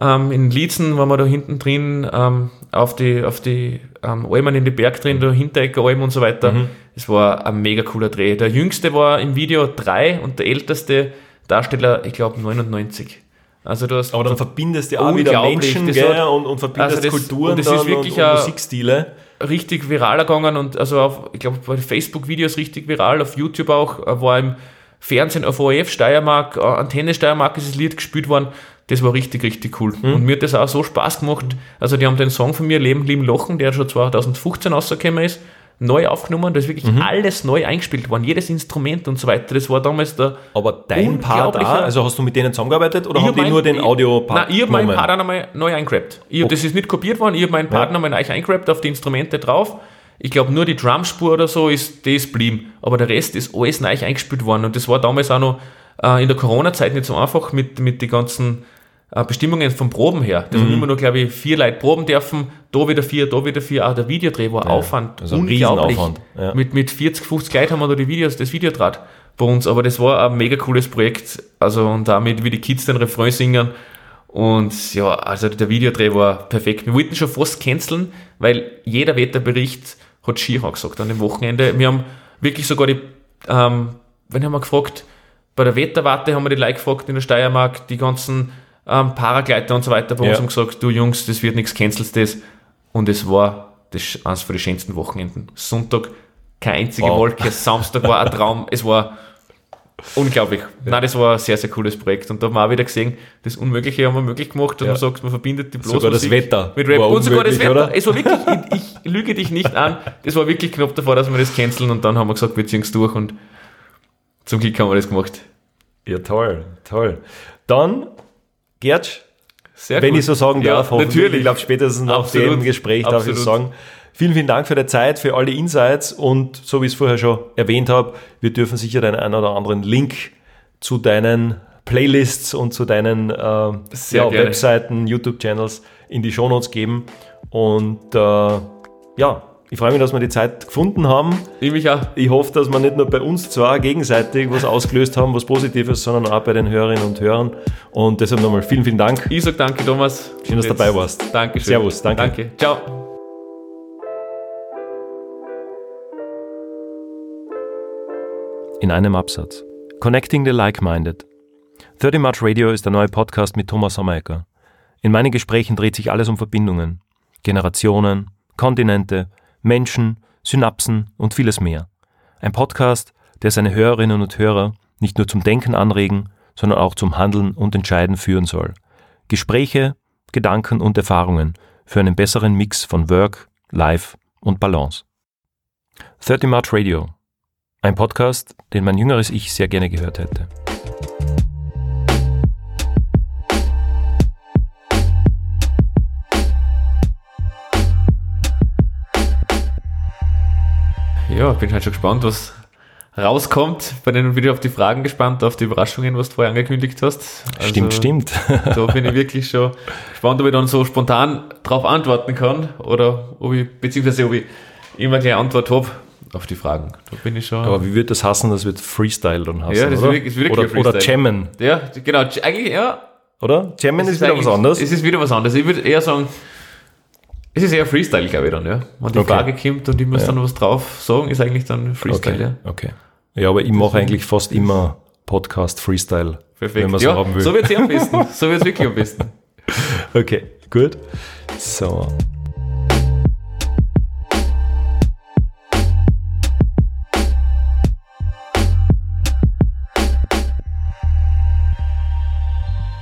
ähm, in Lietzen waren wir da hinten drin, ähm, auf die, auf die ähm, Almen in die Berg drin, da Hinterecker Almen und so weiter. Es war ein mega cooler Dreh. Der jüngste war im Video drei und der älteste Darsteller, ich glaube, 99. Also du hast Aber dann verbindest du auch wieder Menschen hat- und, und verbindest also das- Kulturen und das ist wirklich und, und Musikstile. richtig viral gegangen und also auf, ich glaube, bei Facebook-Videos richtig viral, auf YouTube auch, war im Fernsehen auf ORF Steiermark, äh, Antenne Steiermark ist das Lied gespielt worden. Das war richtig, richtig cool. Und mir hat das auch so Spaß gemacht. Also die haben den Song von mir, Leben, Lieben, Lochen, der schon 2015 rausgekommen ist, neu aufgenommen. Da ist wirklich alles neu eingespielt worden, jedes Instrument und so weiter. Das war damals der Aber dein Part auch, also hast du mit denen zusammengearbeitet oder ich haben hab die mein- nur den Audio-Part Nein, ich habe meinen? Part auch nochmal neu eingerappt. Ich hab, Das ist nicht kopiert worden, ich habe meinen Part nochmal neu eingerappt auf die Instrumente drauf. Ich glaube, nur die Drumspur oder so ist, die ist blieben. Aber der Rest ist alles neu eingespielt worden. Und das war damals auch noch äh, in der Corona-Zeit nicht so einfach mit, mit den ganzen Bestimmungen vom Proben her. Das Mhm. immer nur, glaube ich, vier Leute proben dürfen. Da wieder vier, da wieder vier. Auch der Videodreh war Aufwand. also unglaublich. Riesenaufwand, ja. Mit, mit 40, 50 Leuten haben wir da die Videos, das Video draht bei uns. Aber das war ein mega cooles Projekt. Also, und damit, wie die Kids den Refrain singen. Und ja, also der Videodreh war perfekt. Wir wollten schon fast canceln, weil jeder Wetterbericht hat Ski angesagt an dem Wochenende. Wir haben wirklich sogar die, ähm, wenn haben wir gefragt, bei der Wetterwarte haben wir die Leute gefragt in der Steiermark, die ganzen ähm, Paragleiter und so weiter bei uns Ja. haben gesagt, du Jungs, das wird nichts, cancels das. Und es war das eines von den schönsten Wochenenden. Sonntag keine einzige Wow. Wolke, Samstag war ein Traum. Es war unglaublich. Nein, das war ein sehr, sehr cooles Projekt. Und da haben wir auch wieder gesehen, das Unmögliche haben wir möglich gemacht, dass Ja. man sagt, man verbindet die Sogar das Blasmusik Wetter mit Rap. Und sogar das Wetter. oder? Es war wirklich, ich, ich lüge dich nicht an, das war wirklich knapp davor, dass wir das canceln und dann haben wir gesagt, wir ziehen es durch und zum Glück haben wir das gemacht. Ja, toll, toll. Dann, Gerd, Sehr wenn gut. ich so sagen ja, darf, hoffentlich. natürlich. Ich glaube, spätestens nach Absolut. dem Gespräch darf ich Absolut. sagen. Vielen, vielen Dank für die Zeit, für alle Insights und so wie ich es vorher schon erwähnt habe, wir dürfen sicher den einen oder anderen Link zu deinen Playlists und zu deinen äh, ja. Webseiten, YouTube-Channels in die Shownotes geben. Und äh, ja, ich freue mich, dass wir die Zeit gefunden haben. Ich mich auch. Ich hoffe, dass wir nicht nur bei uns zwar gegenseitig was ausgelöst haben, was Positives, sondern auch bei den Hörerinnen und Hörern. Und deshalb nochmal vielen, vielen Dank. Ich sag danke, Thomas. Schön, dass du dabei warst. Dankeschön. Servus, danke. Danke. Ciao. In einem Absatz. Connecting the Like-Minded. 30 Much Radio ist der neue Podcast mit Thomas Sommerecker. In meinen Gesprächen dreht sich alles um Verbindungen. Generationen, Kontinente, Menschen, Synapsen und vieles mehr. Ein Podcast, der seine Hörerinnen und Hörer nicht nur zum Denken anregen, sondern auch zum Handeln und Entscheiden führen soll. Gespräche, Gedanken und Erfahrungen für einen besseren Mix von Work, Life und Balance. 30 Much Radio. Ein Podcast, den mein jüngeres Ich sehr gerne gehört hätte. Ja, bin halt schon gespannt, was rauskommt. Bin dann wieder auf die Fragen gespannt, auf die Überraschungen, was du vorher angekündigt hast. Also, Stimmt, stimmt. Da bin ich wirklich schon gespannt, ob ich dann so spontan drauf antworten kann oder ob ich, beziehungsweise ob ich immer gleich Antwort habe auf die Fragen. Da bin ich schon. Aber wie wird das hassen? Das wird Freestyle dann hassen, Ja, das ist oder? wirklich- ist wirklich oder, Freestyle. oder Jammen, ja, genau. Eigentlich, ja. oder? Jammen es ist, wieder was anderes. Es ist wieder was anderes. Ich würde eher sagen, es ist eher Freestyle, glaube ich, dann, ja. Wenn die Okay. Frage kommt und ich muss dann was drauf sagen, ist eigentlich dann Freestyle, okay. ja. okay. Ja, aber ich mache eigentlich fast immer Podcast Freestyle, Perfekt. wenn man ja, so haben will. so wird es am besten. So wird es wirklich am besten. okay, gut. So.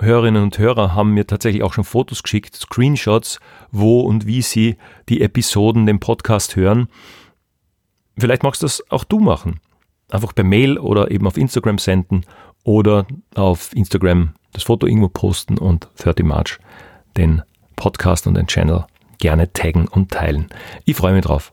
Hörerinnen und Hörer haben mir tatsächlich auch schon Fotos geschickt, Screenshots, wo und wie sie die Episoden, den Podcast hören. Vielleicht magst du das auch du machen. Einfach per Mail oder eben auf Instagram senden oder auf Instagram das Foto irgendwo posten und 30 March den Podcast und den Channel gerne taggen und teilen. Ich freue mich drauf.